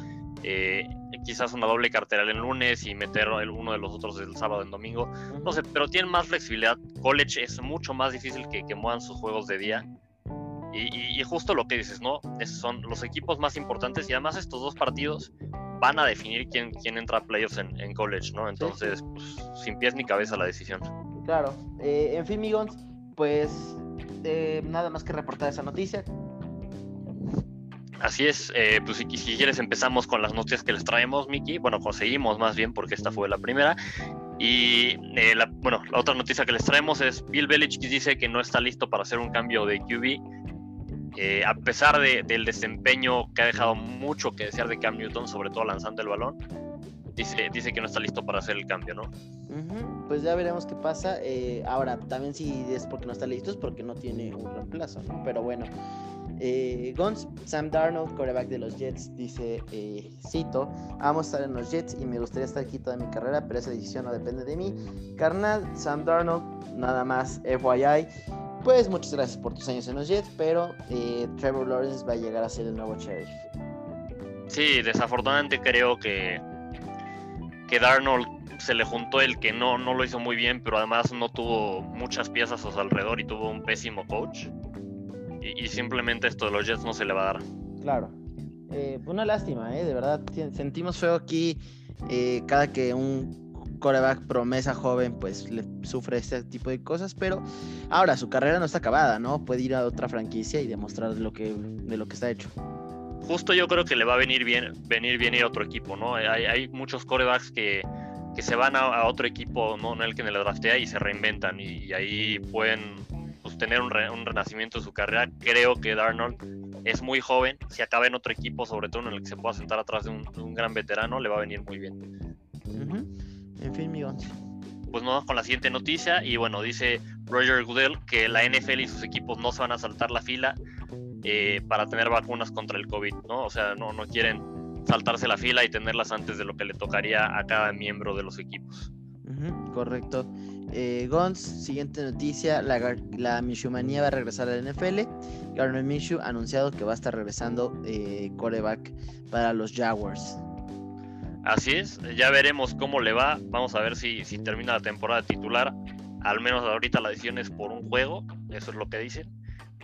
Eh, quizás una doble cartera el lunes y meter uno de los otros el sábado en domingo. No sé, pero tienen más flexibilidad. College es mucho más difícil que, que muevan sus juegos de día. Y, justo lo que dices, ¿no? son los equipos más importantes y además estos dos partidos van a definir quién, quién entra a playoffs en, college, ¿no? Entonces, pues, sin pies ni cabeza la decisión.
Claro. Eh, en fin, Migons, pues eh, nada más que reportar esa noticia.
Así es, eh, pues si, quieres empezamos con las noticias que les traemos, Miki. Bueno, conseguimos más bien porque esta fue la primera. Y la, bueno, la otra noticia que les traemos es Bill Belichick dice que no está listo para hacer un cambio de QB eh, a pesar del desempeño que ha dejado mucho que desear de Cam Newton, sobre todo lanzando el balón, dice, dice que no está listo para hacer el cambio, ¿no?
Pues ya veremos qué pasa. Eh, ahora, también si es porque no está listo, es porque no tiene un reemplazo, ¿no? Pero bueno. Eh, Sam Darnold, coreback de los Jets, dice, cito, amo estar en los Jets y me gustaría estar aquí toda mi carrera, pero esa decisión no depende de mí. Carnal, Sam Darnold, nada más, FYI, pues muchas gracias por tus años en los Jets, pero eh, Trevor Lawrence va a llegar a ser el nuevo sheriff.
Sí, desafortunadamente creo que, que Darnold se le juntó el que no, no lo hizo muy bien, pero además no tuvo muchas piezas a su alrededor y tuvo un pésimo coach. Y, simplemente esto de los Jets no se le va a dar.
Claro. Eh, una lástima, ¿eh? De verdad, sentimos feo aquí eh, cada que un coreback promesa joven pues le sufre este tipo de cosas, pero ahora su carrera no está acabada, ¿no? Puede ir a otra franquicia y demostrar lo que, de lo que está hecho
justo yo creo que le va a venir bien, venir bien ir a otro equipo, ¿no? Hay, hay muchos corebacks que, que se van a, otro equipo, no en el que el draftea y se reinventan y, ahí pueden pues, tener un, renacimiento de su carrera. Creo que Darnold es muy joven, si acaba en otro equipo, sobre todo en el que se pueda sentar atrás de un, gran veterano, le va a venir muy bien.
En fin, mi
Pues nos vamos con la siguiente noticia y bueno, dice Roger Goodell que la NFL y sus equipos no se van a saltar la fila eh, para tener vacunas contra el COVID, ¿no? O sea, no, no quieren saltarse la fila y tenerlas antes de lo que le tocaría a cada miembro de los equipos.
correcto. Eh, Gons, siguiente noticia, la, la Mishumanía va a regresar a la NFL. Garner Minshew ha anunciado que va a estar regresando eh, coreback para los Jaguars.
Así es, ya veremos cómo le va. Vamos a ver si, si termina la temporada titular. Al menos ahorita la decisión es por un juego, eso es lo que dicen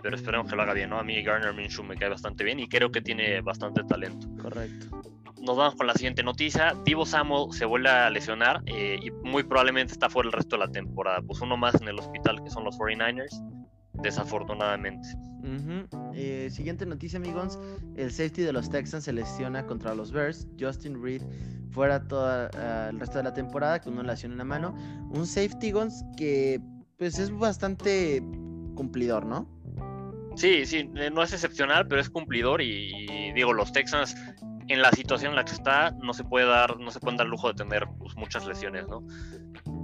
pero esperemos que lo haga bien, ¿no? A mí Garner Minshew me cae bastante bien y creo que tiene bastante talento.
Correcto.
Nos vamos con la siguiente noticia. Divo Samuel se vuelve a lesionar eh, y muy probablemente está fuera el resto de la temporada. Pues uno más en el hospital que son los 49ers, desafortunadamente.
Eh, siguiente noticia, amigos. El safety de los Texans se lesiona contra los Bears. Justin Reed fuera todo eh, el resto de la temporada con una lesión en la mano. Un safety, Guns, que pues es bastante cumplidor, ¿no?
Sí, sí, eh, no es excepcional, pero es cumplidor y, digo, los Texans en la situación en la que está no se puede dar, no se pueden dar lujo de tener pues, muchas lesiones, ¿no?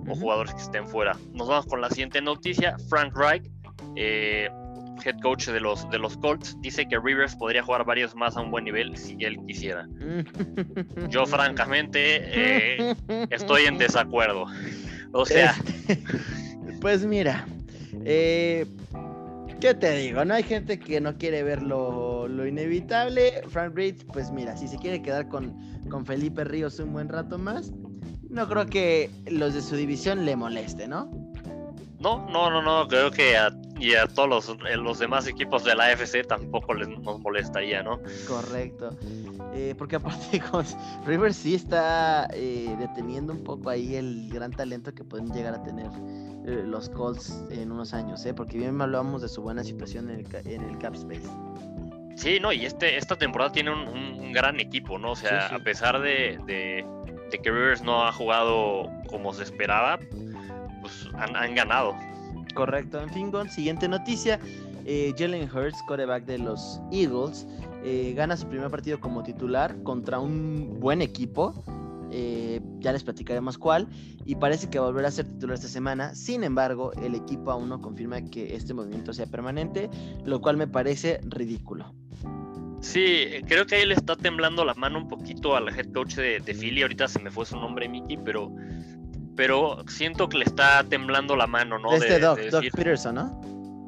O jugadores que estén fuera. Nos vamos con la siguiente noticia. Frank Reich, eh, head coach de los, de los Colts, dice que Rivers podría jugar varios más a un buen nivel si él quisiera. Yo francamente eh, estoy en desacuerdo. O sea...
Este, pues mira, eh, ¿Qué te digo? No hay gente que no quiere ver lo, inevitable. Frank Reed, pues mira, si se quiere quedar con, con Felipe Ríos un buen rato más, no creo que los de su división le moleste, ¿no?
No, no, no, no, creo que a, y a todos los, eh, los demás equipos de la AFC tampoco les, nos molestaría, ¿no?
Correcto. Eh, porque aparte, River sí está eh, deteniendo un poco ahí el gran talento que pueden llegar a tener los Colts en unos años, ¿eh? porque bien hablábamos de su buena situación en el, en el Cap Space.
Sí, no, y este, esta temporada tiene un, gran equipo, ¿no? O sea, a pesar de, de, que Rivers no ha jugado como se esperaba, pues han, ganado.
Correcto, en fin, siguiente noticia. Eh, Jalen Hurts, quarterback de los Eagles, eh, gana su primer partido como titular contra un buen equipo. Eh, ya les platicaremos cuál, y parece que va a volver a ser titular esta semana. Sin embargo, el equipo aún no confirma que este movimiento sea permanente, lo cual me parece ridículo.
Sí, creo que ahí le está temblando la mano un poquito al head coach de, de Philly. Ahorita se me fue su nombre, Mickey, pero, pero siento que le está temblando la mano, ¿no?
Este Doc, Doc Peterson, ¿no?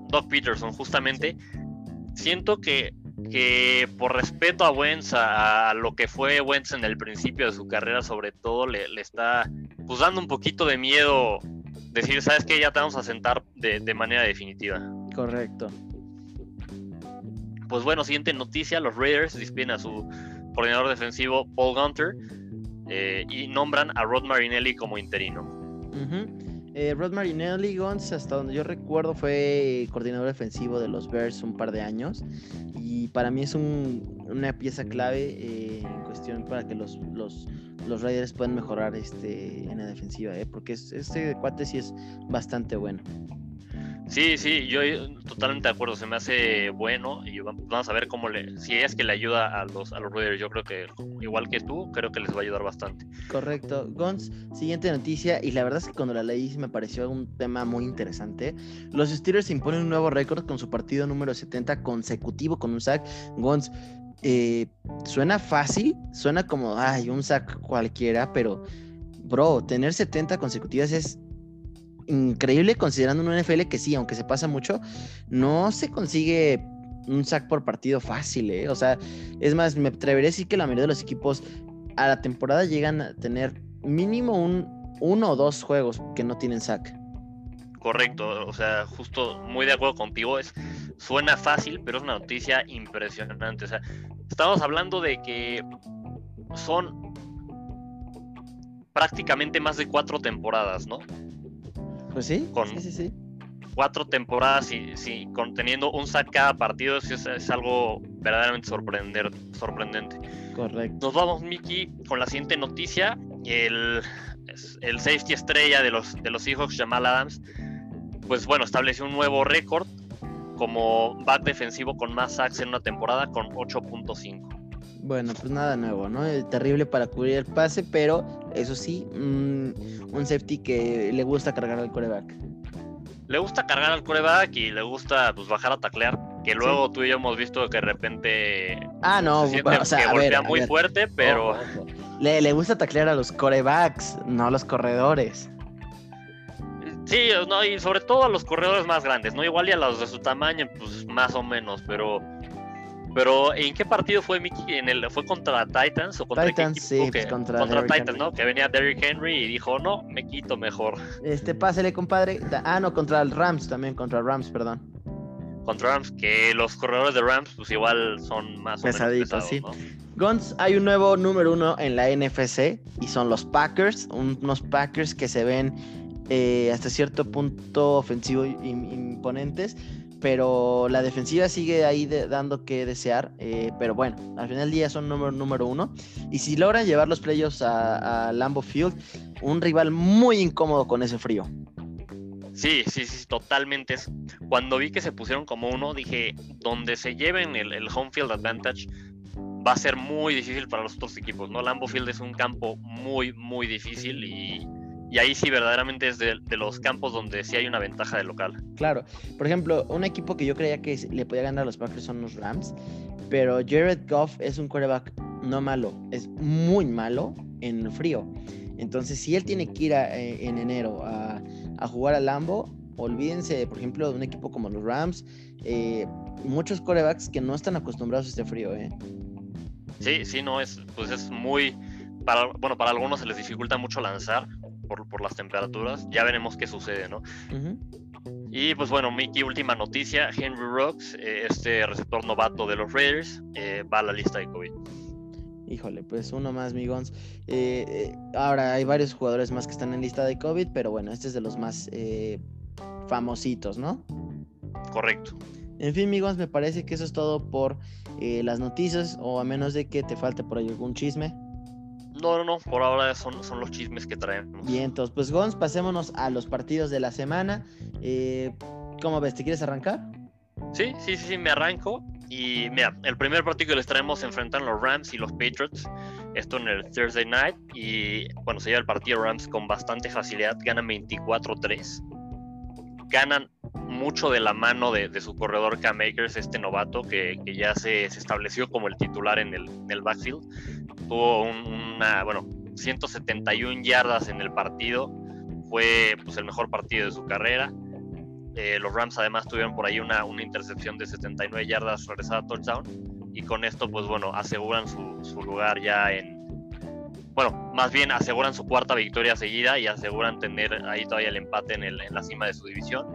Doc Peterson, justamente. Siento que que por respeto a Wentz, a, lo que fue Wentz en el principio de su carrera, sobre todo, le, está pues, dando un poquito de miedo decir, ¿sabes qué? Ya te vamos a sentar de, manera definitiva.
Correcto.
Pues bueno, siguiente noticia, los Raiders despiden a su coordinador defensivo Paul Gunter eh, y nombran a Rod Marinelli como interino.
Eh, Rod Marinelli Gons, hasta donde yo recuerdo, fue coordinador defensivo de los Bears un par de años. Y para mí es una pieza clave eh, en cuestión para que los, los, los Raiders puedan mejorar este, en la defensiva, porque este cuate sí es bastante bueno.
Sí, sí, yo totalmente de acuerdo, se me hace bueno y vamos a ver cómo le, si es que le ayuda a los, a los Raiders, yo creo que igual que tú, creo que les va a ayudar bastante.
Correcto. Gons, siguiente noticia, y la verdad es que cuando la leí me pareció un tema muy interesante. Los Steelers imponen un nuevo récord con su partido número 70 consecutivo con un sack. Gons, eh, suena fácil, suena como, ay, un sack cualquiera, pero, bro, tener 70 consecutivas es increíble considerando un NFL que sí, aunque se pasa mucho, no se consigue un sack por partido fácil, ¿eh? O sea, es más, me atrevería a decir que la mayoría de los equipos a la temporada llegan a tener mínimo un uno o dos juegos que no tienen sack.
Correcto, o sea, justo muy de acuerdo contigo, es suena fácil, pero es una noticia impresionante. O sea, estamos hablando de que son prácticamente más de cuatro temporadas, ¿no?
Pues sí, sí, sí, sí.
Cuatro temporadas y sí, conteniendo un sack cada partido es, es algo verdaderamente sorprender, sorprendente.
Correcto.
Nos vamos, Miki, con la siguiente noticia. El, el safety estrella de los, de los Seahawks, Jamal Adams, pues bueno, estableció un nuevo récord como back defensivo con más sacks en una temporada con 8.5.
Bueno, pues nada nuevo, ¿no? Terrible para cubrir el pase, pero eso sí, mm, un safety que le gusta cargar al coreback.
Le gusta cargar al coreback y le gusta pues, bajar a taclear. Que luego tú y yo hemos visto que de repente.
Ah, no,
se o sea, que golpea muy fuerte, pero.
Le, le gusta taclear a los corebacks, no a los corredores.
Sí, no, y sobre todo a los corredores más grandes, ¿no? Igual y a los de su tamaño, pues más o menos, pero pero ¿en qué partido fue Mickey? ¿En el, ¿Fue contra Titans o contra
Titans? Sí, pues, contra,
Titans, ¿no? Que venía Derrick Henry y dijo, no, me quito mejor.
Este, pásele, compadre. Ah, no, contra el Rams también, contra Rams, perdón.
Contra Rams, que los corredores de Rams, pues igual son más
Pesaditos, o menos pesados, sí. Guns, hay un nuevo número uno en la NFC y son los Packers, unos Packers que se ven eh, hasta cierto punto ofensivo imponentes pero la defensiva sigue ahí dando que desear. Eh, pero bueno, al final del día son número, número uno. Y si logran llevar los playoffs a, Lambo Field, un rival muy incómodo con ese frío.
Sí, sí, sí, totalmente. Cuando vi que se pusieron como uno, dije, donde se lleven el, el home field advantage, va a ser muy difícil para los otros equipos, ¿no? Lambo Field es un campo muy, muy difícil y y ahí sí verdaderamente es de, los campos donde sí hay una ventaja de local.
Claro, por ejemplo, un equipo que yo creía que le podía ganar a los Packers son los Rams, pero Jared Goff es un quarterback no malo, es muy malo en el frío. Entonces, si él tiene que ir eh, en enero a, jugar a Lambo, olvídense, por ejemplo, de un equipo como los Rams, eh, muchos quarterbacks que no están acostumbrados a este frío, ¿eh?
Sí, sí, no, es, pues es muy, para, bueno, para algunos se les dificulta mucho lanzar, por, las temperaturas. Ya veremos qué sucede, ¿no? Y pues bueno, Mickey, última noticia. Henry Rocks, eh, este receptor novato de los Raiders, eh, va a la lista de COVID.
Híjole, pues uno más, Migons. Eh, ahora hay varios jugadores más que están en lista de COVID, pero bueno, este es de los más famositos, ¿no?
Correcto.
En fin, Migons, me parece que eso es todo por las noticias, o a menos de que te falte por ahí algún chisme.
No, no, no, por ahora son, son los chismes que traemos.
Bien, entonces, pues Gons, pasémonos a los partidos de la semana. Eh, ¿Cómo ves? ¿Te quieres arrancar?
Sí, sí, sí, sí, me arranco. Y mira, el primer partido que les traemos se enfrentan los Rams y los Patriots. Esto en el Thursday night. Y bueno, se lleva el partido Rams con bastante facilidad. Ganan 24-3. Ganan mucho de la mano de, su corredor Cam Akers, este novato que, ya se, estableció como el titular en el, en el backfield. Tuvo una, bueno, 171 yardas en el partido, fue pues, el mejor partido de su carrera. Eh, los Rams además tuvieron por ahí una, una intercepción de 79 yardas regresada a touchdown. Y con esto pues bueno aseguran su, su, lugar ya en bueno más bien aseguran su cuarta victoria seguida y aseguran tener ahí todavía el empate en, el, en la cima de su división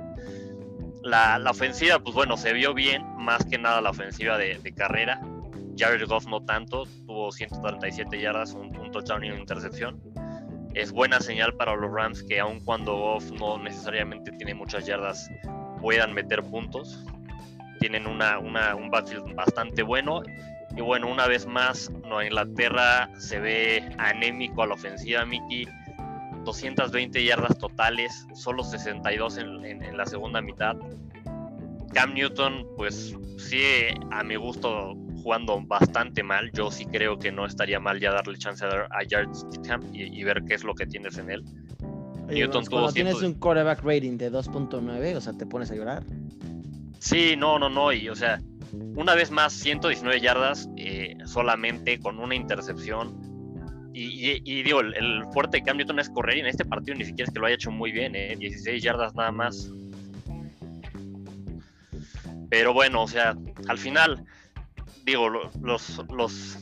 la, la, ofensiva pues bueno se vio bien más que nada la ofensiva de, de carrera Jared Goff no tanto, tuvo 137 yardas, un, touchdown y una intercepción. Es buena señal para los Rams que aun cuando Goff no necesariamente tiene muchas yardas, puedan meter puntos. Tienen una, un backfield bastante bueno. Y bueno, una vez más, Nueva Inglaterra se ve anémico a la ofensiva, Mickey. 220 yardas totales, solo 62 en, en la segunda mitad. Cam Newton, pues sí, a mi gusto jugando bastante mal. Yo sí creo que no estaría mal ya darle chance a, a Jared Stidham y, ver qué es lo que tienes en él.
Newton cuando tienes un quarterback rating de 2.9, o sea, te pones a llorar.
Sí, no, no, no. Y o sea, una vez más, 119 yardas eh, solamente con una intercepción. Y, digo, el, fuerte de Cam Newton es correr y en este partido ni siquiera es que lo haya hecho muy bien, ¿eh? 16 yardas nada más. Pero bueno, o sea, al final, digo, los, los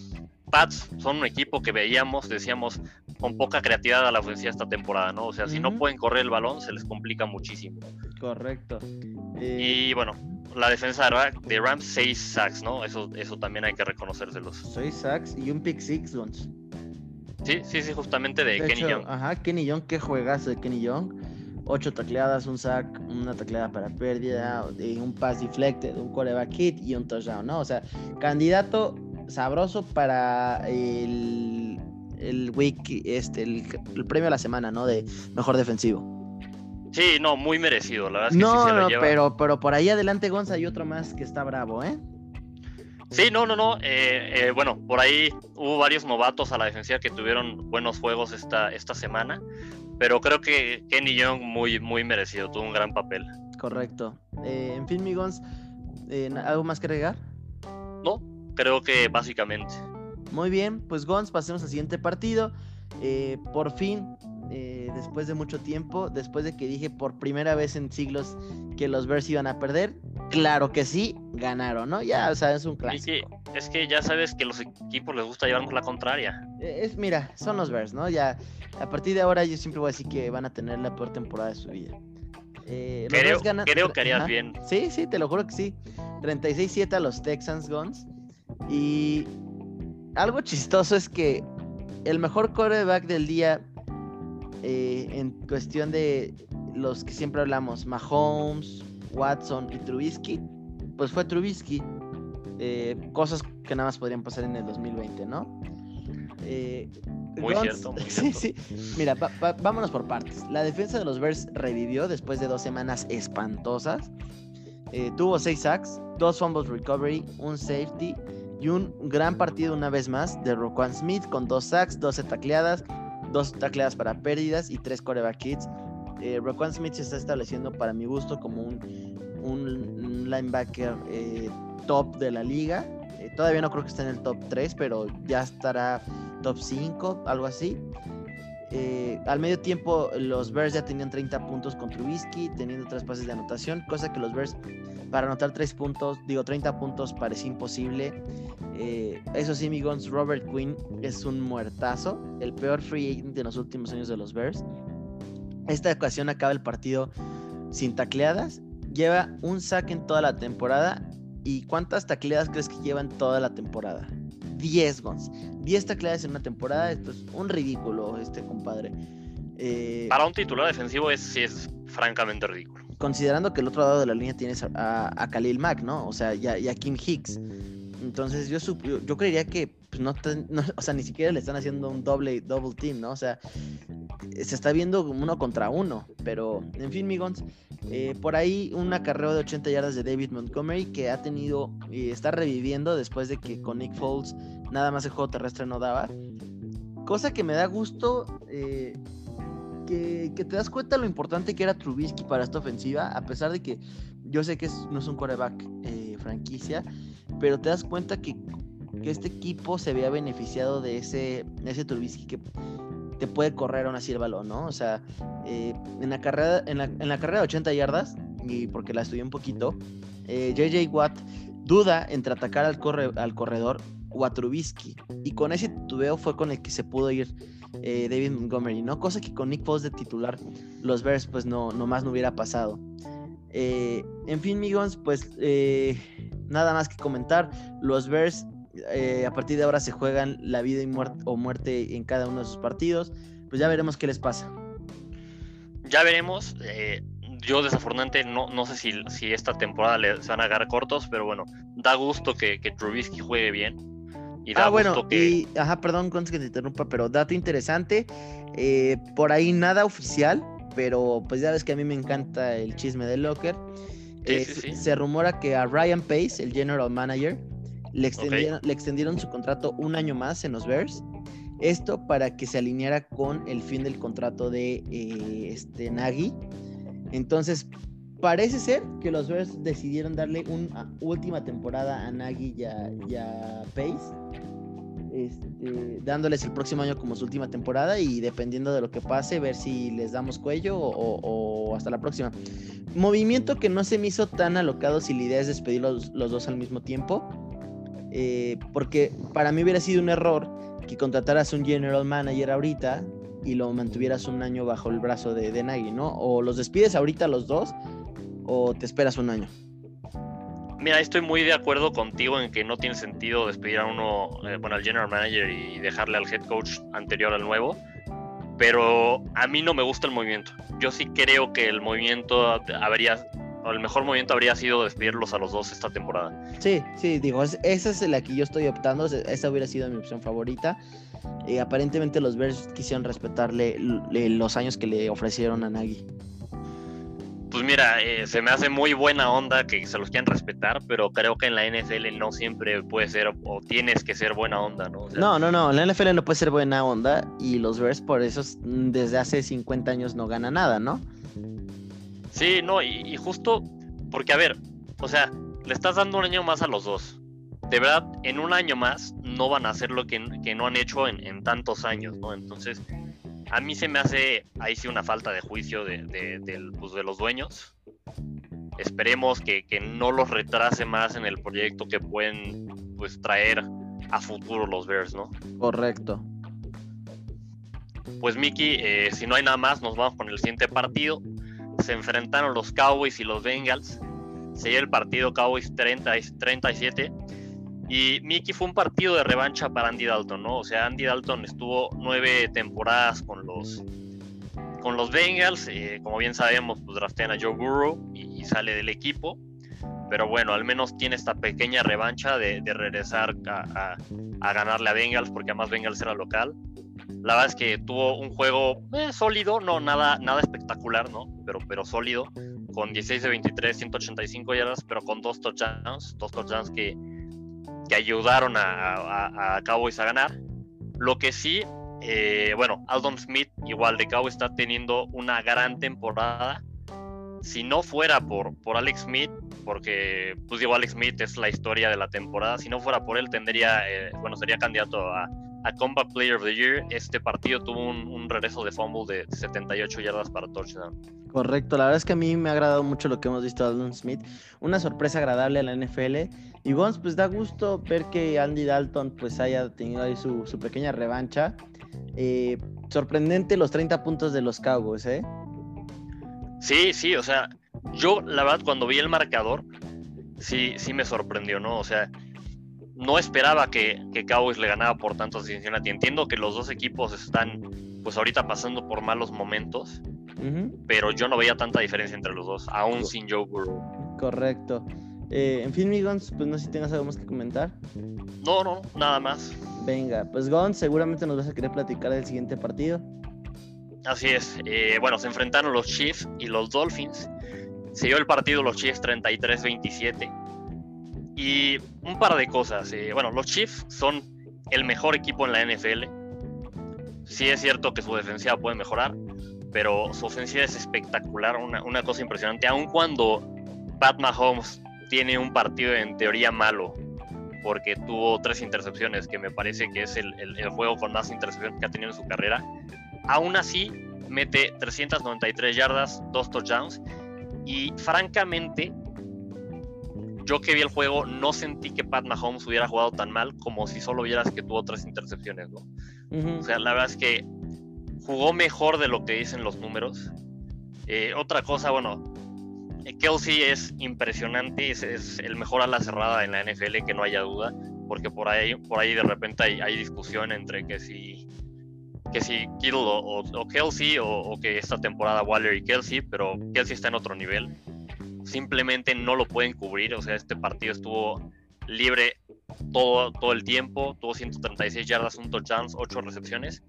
Pats son un equipo que veíamos, decíamos, con poca creatividad a la ofensiva esta temporada, ¿no? O sea, si no pueden correr el balón, se les complica muchísimo.
Correcto.
Y bueno, la defensa de Rams, 6 sacks, ¿no? Eso, eso también hay que reconocérselos.
6 sacks y un pick six, Guns.
Sí, sí, sí, justamente de, Kenny Young.
Ajá, Kenny Young, qué juegazo de Kenny Young. Ocho tacleadas, un sack, una tacleada para pérdida, un pass deflected, un coreback hit y un touchdown, ¿no? O sea, candidato sabroso para el, el week, este, el, premio a la semana, ¿no? De mejor defensivo.
Sí, no, muy merecido, la verdad. Es
que no, sí se no, pero, pero por ahí adelante Gonza hay otro más que está bravo, ¿eh?
Sí, no, no, no. Eh, eh, bueno, por ahí hubo varios novatos a la defensiva que tuvieron buenos juegos esta, esta semana, pero creo que Kenny Young muy, muy merecido, tuvo un gran papel.
Correcto. Eh, en fin, mi Gons, ¿algo más que agregar?
No, creo que básicamente.
Muy bien, pues Gons, pasemos al siguiente partido. por fin eh, después de mucho tiempo, después de que dije por primera vez en siglos que los Bears iban a perder, claro que sí, ganaron, ¿no? Ya, o sea, es un clásico.
Es que, ya sabes que los equipos les gusta llevarnos la contraria.
Eh, es, mira, son los Bears, ¿no? Ya, a partir de ahora yo siempre voy a decir que van a tener la peor temporada de su vida.
Eh, creo, creo, que harías bien.
Sí, sí, te lo juro que sí. 36-7 a los Texans Guns. Y algo chistoso es que el mejor quarterback del día eh, en cuestión de los que siempre hablamos, Mahomes, Watson y Trubisky, pues fue Trubisky. Eh, cosas que nada más podrían pasar en el 2020, ¿no?
Eh, muy, cierto,
Sí, sí. Mira, vámonos por partes. La defensa de los Bears revivió después de dos semanas espantosas. tuvo seis sacks, dos fumbles recovery, un safety y un gran partido una vez más de Roquan Smith con dos sacks, 12 tacleadas, dos tacleadas para pérdidas y tres coreback hits. Eh, Smith se está estableciendo para mi gusto como un, un linebacker eh, top de la liga. Eh, todavía no creo que esté en el top 3, pero ya estará top 5, algo así. Eh, al medio tiempo, los Bears ya tenían 30 puntos con Trubisky, teniendo tres pases de anotación, cosa que los Bears, para anotar 3 puntos, digo 30 puntos, parece imposible. Eso sí, mi Robert Quinn es un muertazo, el peor free agent de los últimos años de los Bears. Esta ocasión acaba el partido sin tacleadas, lleva un sack en toda la temporada. ¿Y cuántas tacleadas crees que lleva en toda la temporada? 10 Gons. 10 tacleadas en una temporada, esto es un ridículo, este compadre.
Eh, Para un titular defensivo es, es francamente ridículo.
Considerando que el otro lado de la línea tienes a, a, Khalil Mack, ¿no? O sea, y a, Kim Hicks. Entonces yo, yo, creería que pues, no, o sea, ni siquiera le están haciendo un doble, double team, ¿no? O sea, se está viendo uno contra uno. Pero, en fin, Migons, eh, por ahí un acarreo de 80 yardas de David Montgomery que ha tenido y está reviviendo después de que con Nick Foles nada más el juego terrestre no daba. Cosa que me da gusto. Eh, que, te das cuenta lo importante que era Trubisky para esta ofensiva, a pesar de que yo sé que no es un quarterback eh, franquicia, pero te das cuenta que, este equipo se había beneficiado de ese, ese Trubisky que te puede correr aún así el ¿no? O sea, eh, en, la carrera, en, la, carrera de 80 yardas, y porque la estudié un poquito, JJ eh, Watt duda entre atacar al, corre, al corredor o a Trubisky. Y con ese tubeo fue con el que se pudo ir eh, David Montgomery, ¿no? Cosa que con Nick Foles de titular, los Bears, pues no, más no hubiera pasado. En fin, amigos, pues nada más que comentar. Los Bears eh, a partir de ahora se juegan la vida y muerte, o muerte en cada uno de sus partidos. Pues ya veremos qué les pasa.
Ya veremos. Eh, yo desafortunadamente no, no sé si, si esta temporada le, se van a agarrar cortos, pero bueno, da gusto que, que Trubisky juegue bien.
Y da ah, bueno, y, ajá, perdón, que te interrumpa, pero dato interesante, eh, por ahí nada oficial, pero pues ya ves que a mí me encanta el chisme del Locker. Se rumora que a Ryan Pace, el general manager, le extendieron, su contrato un año más en los Bears. Esto para que se alineara con el fin del contrato de eh, este Nagy. Entonces, parece ser que los Bears decidieron darle una última temporada a Nagy y a, Pace. Este, dándoles el próximo año como su última temporada y dependiendo de lo que pase, ver si les damos cuello o, hasta la próxima. Movimiento que no se me hizo tan alocado si la idea es despedir los, dos al mismo tiempo, eh, porque para mí hubiera sido un error que contrataras un general manager ahorita y lo mantuvieras un año bajo el brazo de, de Nagy, ¿no? O los despides ahorita los dos o te esperas un año.
Mira, estoy muy de acuerdo contigo en que no tiene sentido despedir a uno, eh, bueno, al general manager y dejarle al head coach anterior al nuevo. Pero a mí no me gusta el movimiento. Yo sí creo que el movimiento habría, o el mejor movimiento habría sido despedirlos a los dos esta temporada.
Sí, sí, digo, esa es la que yo estoy optando. Esa hubiera sido mi opción favorita. y aparentemente los Bears quisieron respetarle los años que le ofrecieron a Nagy
pues mira, eh, se me hace muy buena onda que se los quieran respetar, pero creo que en la NFL no siempre puede ser o tienes que ser buena onda, ¿no?
no, no, no, en la NFL no puede ser buena onda y los Bears por eso desde hace 50 años no gana nada, ¿no?
Sí, no, y, justo porque, a ver, o sea, le estás dando un año más a los dos. De verdad, en un año más no van a hacer lo que, no han hecho en, en tantos años, ¿no? Entonces, a mí se me hace ahí sí una falta de juicio de, pues, de los dueños. Esperemos que, no los retrase más en el proyecto que pueden pues traer a futuro los Bears, ¿no?
Correcto.
Pues Mickey, eh, si no hay nada más, nos vamos con el siguiente partido. Se enfrentaron los Cowboys y los Bengals. Se dio el partido Cowboys 30, 37 y Mickey fue un partido de revancha para Andy Dalton, ¿no? O sea, Andy Dalton estuvo nueve temporadas con los, con los Bengals. Eh, como bien sabemos, pues draftean a Joe Burrow y, sale del equipo. Pero bueno, al menos tiene esta pequeña revancha de, regresar a, ganarle a Bengals, porque además Bengals era local. La verdad es que tuvo un juego eh, sólido, no nada, nada espectacular, ¿no? Pero, pero sólido, con 16 de 23, 185 yardas, pero con dos touchdowns, dos touchdowns que, que ayudaron a, a, Cowboys a ganar. Lo que sí, eh, bueno, Aldon Smith, igual de Cowboys, está teniendo una gran temporada. Si no fuera por, por Alex Smith, porque pues digo, Alex Smith es la historia de la temporada, si no fuera por él, tendría, eh, bueno, sería candidato a, a Combat Player of the Year. Este partido tuvo un, regreso de fumble de 78 yardas para touchdown.
Correcto, la verdad es que a mí me ha agradado mucho lo que hemos visto de Aldon Smith. Una sorpresa agradable a la NFL y bueno, pues da gusto ver que Andy Dalton pues haya tenido ahí su, pequeña revancha. Eh, sorprendente los 30 puntos de los Cowboys, ¿eh?
Sí, sí, o sea, yo la verdad cuando vi el marcador, sí, sí me sorprendió, ¿no? O sea, no esperaba que, que Cowboys le ganara por tantos a Cincinnati. Entiendo que los dos equipos están pues ahorita pasando por malos momentos, pero yo no veía tanta diferencia entre los dos, aún sin Joe Burrow.
Correcto. Eh, en fin, mi Gons, pues no sé si tengas algo más que comentar.
No, no, nada más.
Venga, pues Gons, seguramente nos vas a querer platicar del siguiente partido.
Así es. Eh, bueno, se enfrentaron los Chiefs y los Dolphins. Se dio el partido los Chiefs 33-27. Y un par de cosas. Eh, bueno, los Chiefs son el mejor equipo en la NFL. Sí es cierto que su defensiva puede mejorar, pero su ofensiva es espectacular, una, una cosa impresionante. Aun cuando Pat Mahomes tiene un partido en teoría malo, porque tuvo tres intercepciones, que me parece que es el, juego con más intercepciones que ha tenido en su carrera. Aún así, mete 393 yardas, dos touchdowns, y francamente, yo que vi el juego, no sentí que Pat Mahomes hubiera jugado tan mal como si solo vieras que tuvo tres intercepciones, ¿no? O sea, la verdad es que jugó mejor de lo que dicen los números. Eh, otra cosa, bueno, Kelsey es impresionante, es, el mejor a la cerrada en la NFL, que no haya duda, porque por ahí, por ahí de repente hay, discusión entre que si, que si Kittle o, Kelsey, o, que esta temporada Waller y Kelsey, pero Kelsey está en otro nivel. Simplemente no lo pueden cubrir, o sea, este partido estuvo libre todo, todo el tiempo, tuvo 136 yardas, un touchdown, 8 recepciones.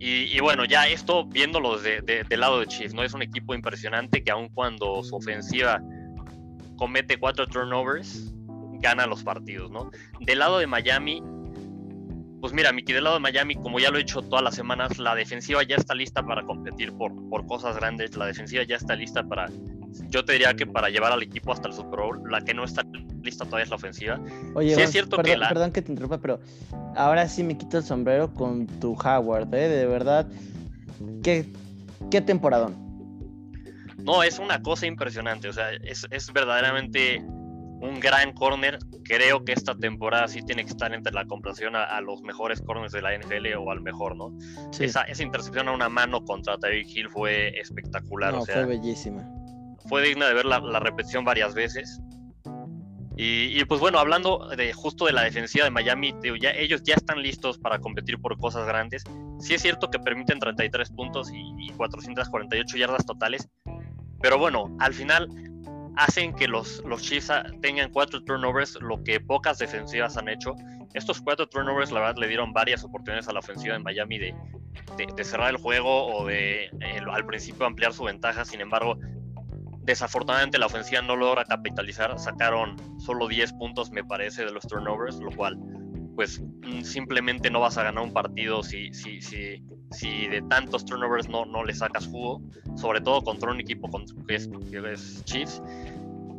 Y, bueno, ya esto viéndolo desde del lado de Chiefs, ¿no? Es un equipo impresionante que aun cuando su ofensiva comete cuatro turnovers, gana los partidos, ¿no? Del lado de Miami, pues mira, Miki, del lado de Miami, como ya lo he hecho todas las semanas, la defensiva ya está lista para competir por, por cosas grandes, la defensiva ya está lista para, yo te diría que para llevar al equipo hasta el Super Bowl, la que no está lista todavía es la ofensiva.
Oye, sí es cierto perdón, que perdón que te interrumpa, pero ahora sí me quito el sombrero con tu Howard, ¿eh? De verdad, qué, qué temporadón.
No, es una cosa impresionante, o sea, es, es verdaderamente un gran corner. Creo que esta temporada sí tiene que estar entre la comparación a, los mejores corners de la NFL o al mejor, ¿no? Esa, esa, intercepción a una mano contra Tyreek Hill fue espectacular. o sea,
fue bellísima.
Fue digna de ver la, repetición varias veces. Y, pues bueno, hablando de justo de la defensiva de Miami, ellos ya están listos para competir por cosas grandes. Sí es cierto que permiten 33 puntos y, y 448 yardas totales, pero bueno, al final hacen que los, los Chiefs tengan cuatro turnovers, lo que pocas defensivas han hecho. Estos cuatro turnovers, la verdad, le dieron varias oportunidades a la ofensiva en Miami de, de, cerrar el juego o de eh, al principio ampliar su ventaja. Sin embargo, desafortunadamente la ofensiva no logra capitalizar. Sacaron solo 10 puntos, me parece, de los turnovers, lo cual, pues, mm, simplemente no vas a ganar un partido si, si, si, si de tantos turnovers no, no le sacas jugo, sobre todo contra un equipo que es, Chiefs.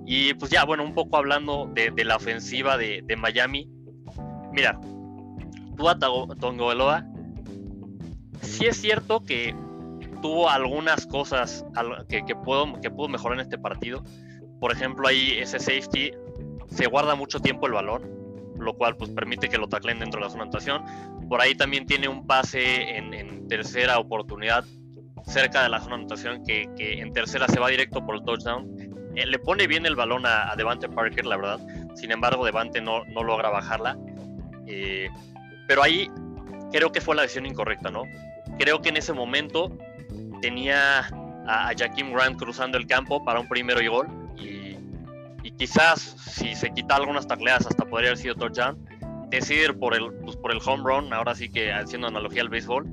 Y pues ya, bueno, un poco hablando de, la ofensiva de, Miami. Mira, Tua Tongoeloa, sí es cierto que tuvo algunas cosas que, pudo mejorar en este partido. Por ejemplo, ahí ese safety se guarda mucho tiempo el balón, lo cual pues permite que lo taclen dentro de la zona de anotación. Por ahí también tiene un pase en, tercera oportunidad cerca de la zona de anotación que, en tercera se va directo por el touchdown. Eh, le pone bien el balón a, Devante Parker, la verdad. Sin embargo, Devante no, no logra bajarla. Eh, pero ahí creo que fue la decisión incorrecta, ¿no? Creo que en ese momento tenía a, a Grant cruzando el campo para un primero y gol. Y, quizás si se quita algunas tacleadas hasta podría haber sido touchdown decidir por el, pues, por el home run, ahora sí que haciendo analogía al béisbol,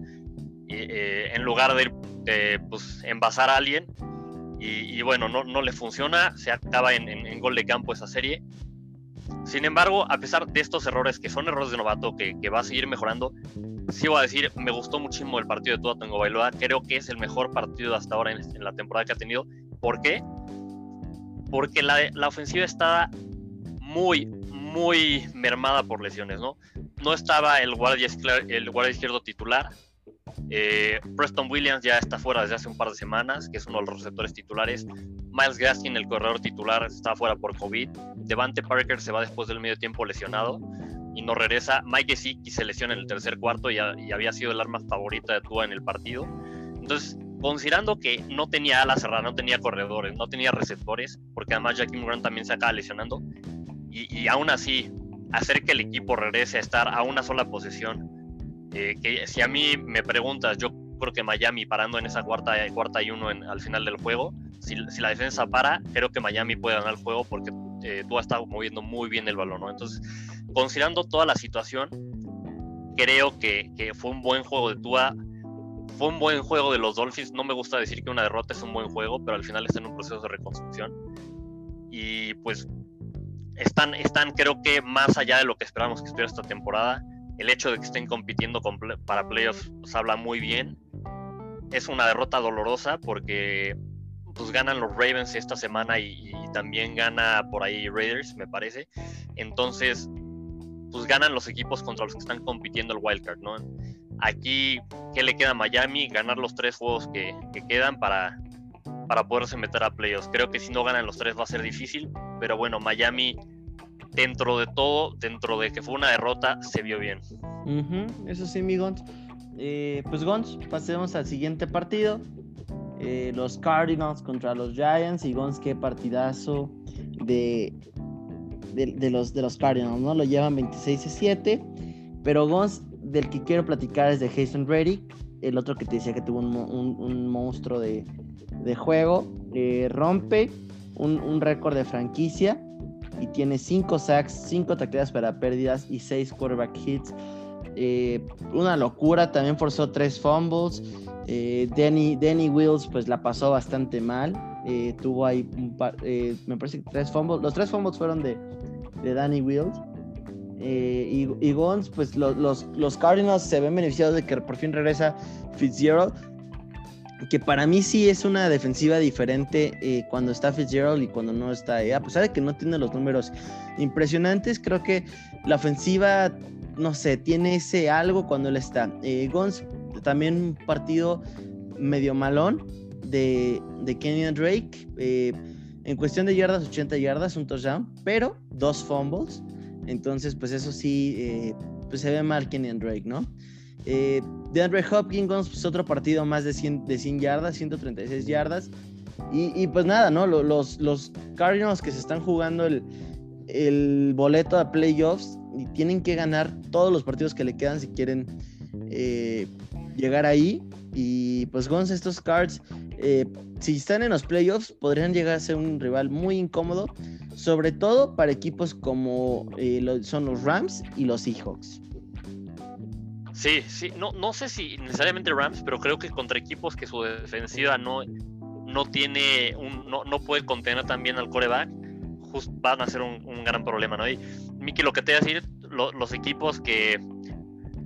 eh, en lugar de, pues, envasar a alguien. Y, bueno, no, no, le funciona, se acaba en, gol de campo esa serie. Sin embargo, a pesar de estos errores, que son errores de novato, que, va a seguir mejorando, sí voy a decir, me gustó muchísimo el partido de Tua Tango Bailoa. Creo que es el mejor partido hasta ahora en, la temporada que ha tenido. ¿Por qué? Porque la, la ofensiva está muy, muy mermada por lesiones, ¿no? No estaba el guardia, el guardia izquierdo titular. Eh, Preston Williams ya está fuera desde hace un par de semanas, que es uno de los receptores titulares. Miles Gaskin, el corredor titular, está fuera por COVID. Devante Parker se va después del medio tiempo lesionado y no regresa. Mike Gesicki se lesiona en el tercer cuarto y, y, había sido el arma favorita de Tua en el partido. Entonces, considerando que no tenía ala cerrada, no tenía corredores, no tenía receptores, porque además Jackie Grant también se acaba lesionando, y, aún así hacer que el equipo regrese a estar a una sola posesión. Eh, que si a mí me preguntas, yo creo que Miami parando en esa cuarta, cuarta y uno al final del juego, si, la defensa para, creo que Miami puede ganar el juego porque eh, tú has estado moviendo muy bien el balón, ¿no? Entonces, considerando toda la situación, creo que, que, fue un buen juego de Tua, fue un buen juego de los Dolphins. No me gusta decir que una derrota es un buen juego, pero al final está en un proceso de reconstrucción. Y pues están, están creo que más allá de lo que esperábamos que estuviera esta temporada. El hecho de que estén compitiendo para playoffs pues, habla muy bien. Es una derrota dolorosa porque pues ganan los Ravens esta semana y, también gana por ahí Raiders, me parece. Entonces, pues ganan los equipos contra los que están compitiendo el wildcard, ¿no? Aquí, ¿qué le queda a Miami? Ganar los tres juegos que, que quedan para, para poderse meter a playoffs. Creo que si no ganan los tres va a ser difícil, pero bueno, Miami dentro de todo, dentro de que fue una derrota, se vio bien.
eso sí, mi Gons. Eh, pues Gons, pasemos al siguiente partido. Eh, los Cardinals contra los Giants y Gons, qué partidazo de, de, los, de los Cardinals, ¿no? Lo llevan 26 7, pero Gons, del que quiero platicar es de Jason Reddick, el otro que te decía que tuvo un monstruo de, de juego, eh, rompe un, récord de franquicia y tiene 5 sacks, 5 tacleadas para pérdidas y 6 quarterback hits. Eh, una locura, también forzó 3 fumbles. Eh, Danny, Danny Wills pues la pasó bastante mal. tuvo ahí par, me parece que 3 fumbles. Los 3 fumbles fueron de, de Danny Wills. y, y Gons, pues los, los, Cardinals se ven beneficiados de que por fin regresa Fitzgerald que para mí sí es una defensiva diferente eh, cuando está Fitzgerald y cuando no está. Eh, a pesar de que no tiene los números impresionantes, creo que la ofensiva, no sé, tiene ese algo cuando él está. Eh, Gons, también un partido medio malón de, de Kenyon Drake. en cuestión de yardas, 80 yardas, un touchdown, pero dos fumbles. Entonces, pues eso sí, pues se ve mal Kenyon Drake, ¿no? Eh, de Andre Hopkins, pues otro partido más de 100, de 100 yardas, 136 yardas. Y, pues nada, ¿no? Los, los Cardinals que se están jugando el, el boleto a playoffs y tienen que ganar todos los partidos que le quedan si quieren eh, llegar ahí. Y pues Gons, estos Cards, eh, si están en los playoffs, podrían llegar a ser un rival muy incómodo, sobre todo para equipos como son los Rams y los Seahawks.
Sí, sí, no, no sé si necesariamente Rams, pero creo que contra equipos que su defensiva no, no tiene un, no, no puede contener también al coreback, just, van a ser un, gran problema, ¿no? Y Miki, lo que te voy a decir, los equipos que,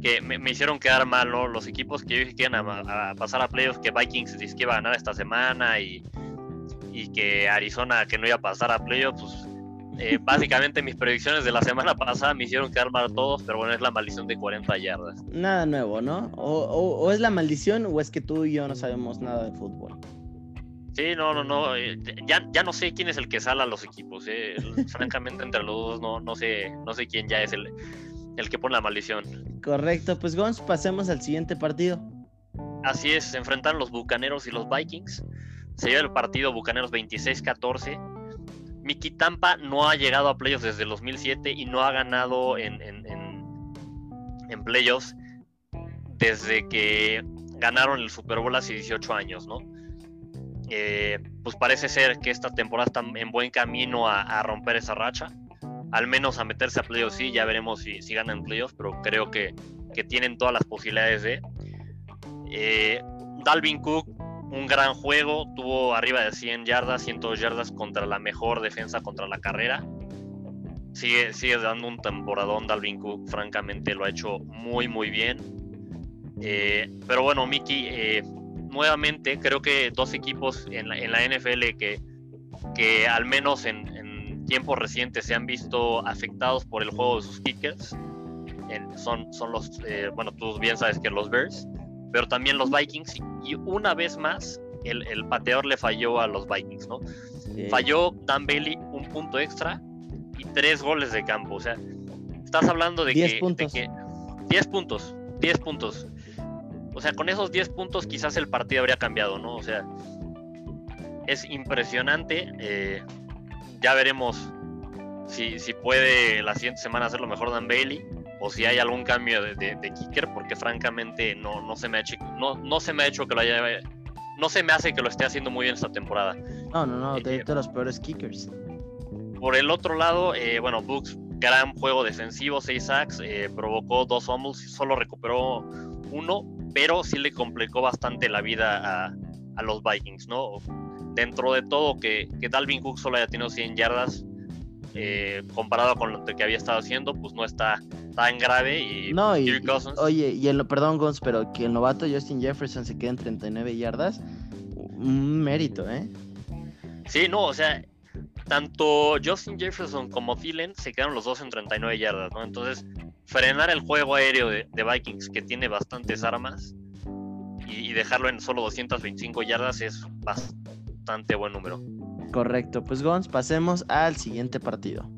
que me, hicieron quedar mal, ¿no? Los equipos que yo dije que iban a, pasar a playoffs, que Vikings dice que iba a ganar esta semana y, y que Arizona que no iba a pasar a playoffs, pues eh, básicamente mis predicciones de la semana pasada me hicieron quedar mal todos, pero bueno, es la maldición de 40 yardas.
Nada nuevo, ¿no? O, es la maldición o es que tú y yo no sabemos nada de fútbol.
Sí, no, no, no. Eh, ya, ya no sé quién es el que sala a los equipos. Eh. Francamente, entre los dos no, no, sé, no sé quién ya es el, el que pone la maldición.
Correcto, pues Gons, pasemos al siguiente partido.
Así es, se enfrentan los Bucaneros y los Vikings. Se lleva el partido Bucaneros 26-14 Miki Tampa no ha llegado a playoffs desde el 2007 y no ha ganado en, en, playoffs desde que ganaron el Super Bowl hace 18 años, ¿no? Eh, pues parece ser que esta temporada está en buen camino a, romper esa racha, al menos a meterse a playoffs, sí, ya veremos si, si ganan playoffs, pero creo que, tienen todas las posibilidades de. Eh, Dalvin Cook un gran juego, tuvo arriba de 100 yardas, 102 yardas contra la mejor defensa contra la carrera. Sigue, sigue dando un temporadón Dalvin Cook, francamente lo ha hecho muy muy bien. Eh, pero bueno, Miki, eh, nuevamente creo que dos equipos en la, NFL que, que al menos en, tiempos recientes se han visto afectados por el juego de sus kickers. son, son los, eh, bueno, tú bien sabes que los Bears pero también los Vikings. Y una vez más, el, el pateador le falló a los Vikings, ¿no? Falló Dan Bailey un punto extra y tres goles de campo. O sea, estás hablando de, que,
puntos.
10 puntos, 10 puntos. O sea, con esos 10 puntos quizás el partido habría cambiado, ¿no? O sea, es impresionante. Eh, ya veremos si, si puede la siguiente semana hacerlo mejor Dan Bailey o si hay algún cambio de, kicker, porque francamente no, no, se me ha hecho, no, no se me ha hecho que lo haya, no se me hace que lo esté haciendo muy bien esta temporada.
No, no, no, de, los peores kickers.
Por el otro lado, eh, bueno, Books, gran juego defensivo, 6 sacks, eh, provocó dos fumbles, solo recuperó uno, pero sí le complicó bastante la vida a, a los Vikings, ¿no? Dentro de todo, que, que Dalvin Cook solo haya tenido 100 yardas, eh, comparado con lo que había estado haciendo, pues no está tan grave. Y
no, oye, y el, perdón, Gons, pero que el novato Justin Jefferson se quede en 39 yardas, un mérito, ¿eh?
Sí, no, o sea, tanto Justin Jefferson como Thielen se quedaron los dos en 39 yardas, ¿no? Entonces, frenar el juego aéreo de, Vikings, que tiene bastantes armas, y, y dejarlo en solo 225 yardas es buen número.
Correcto, pues Gons, pasemos al siguiente partido.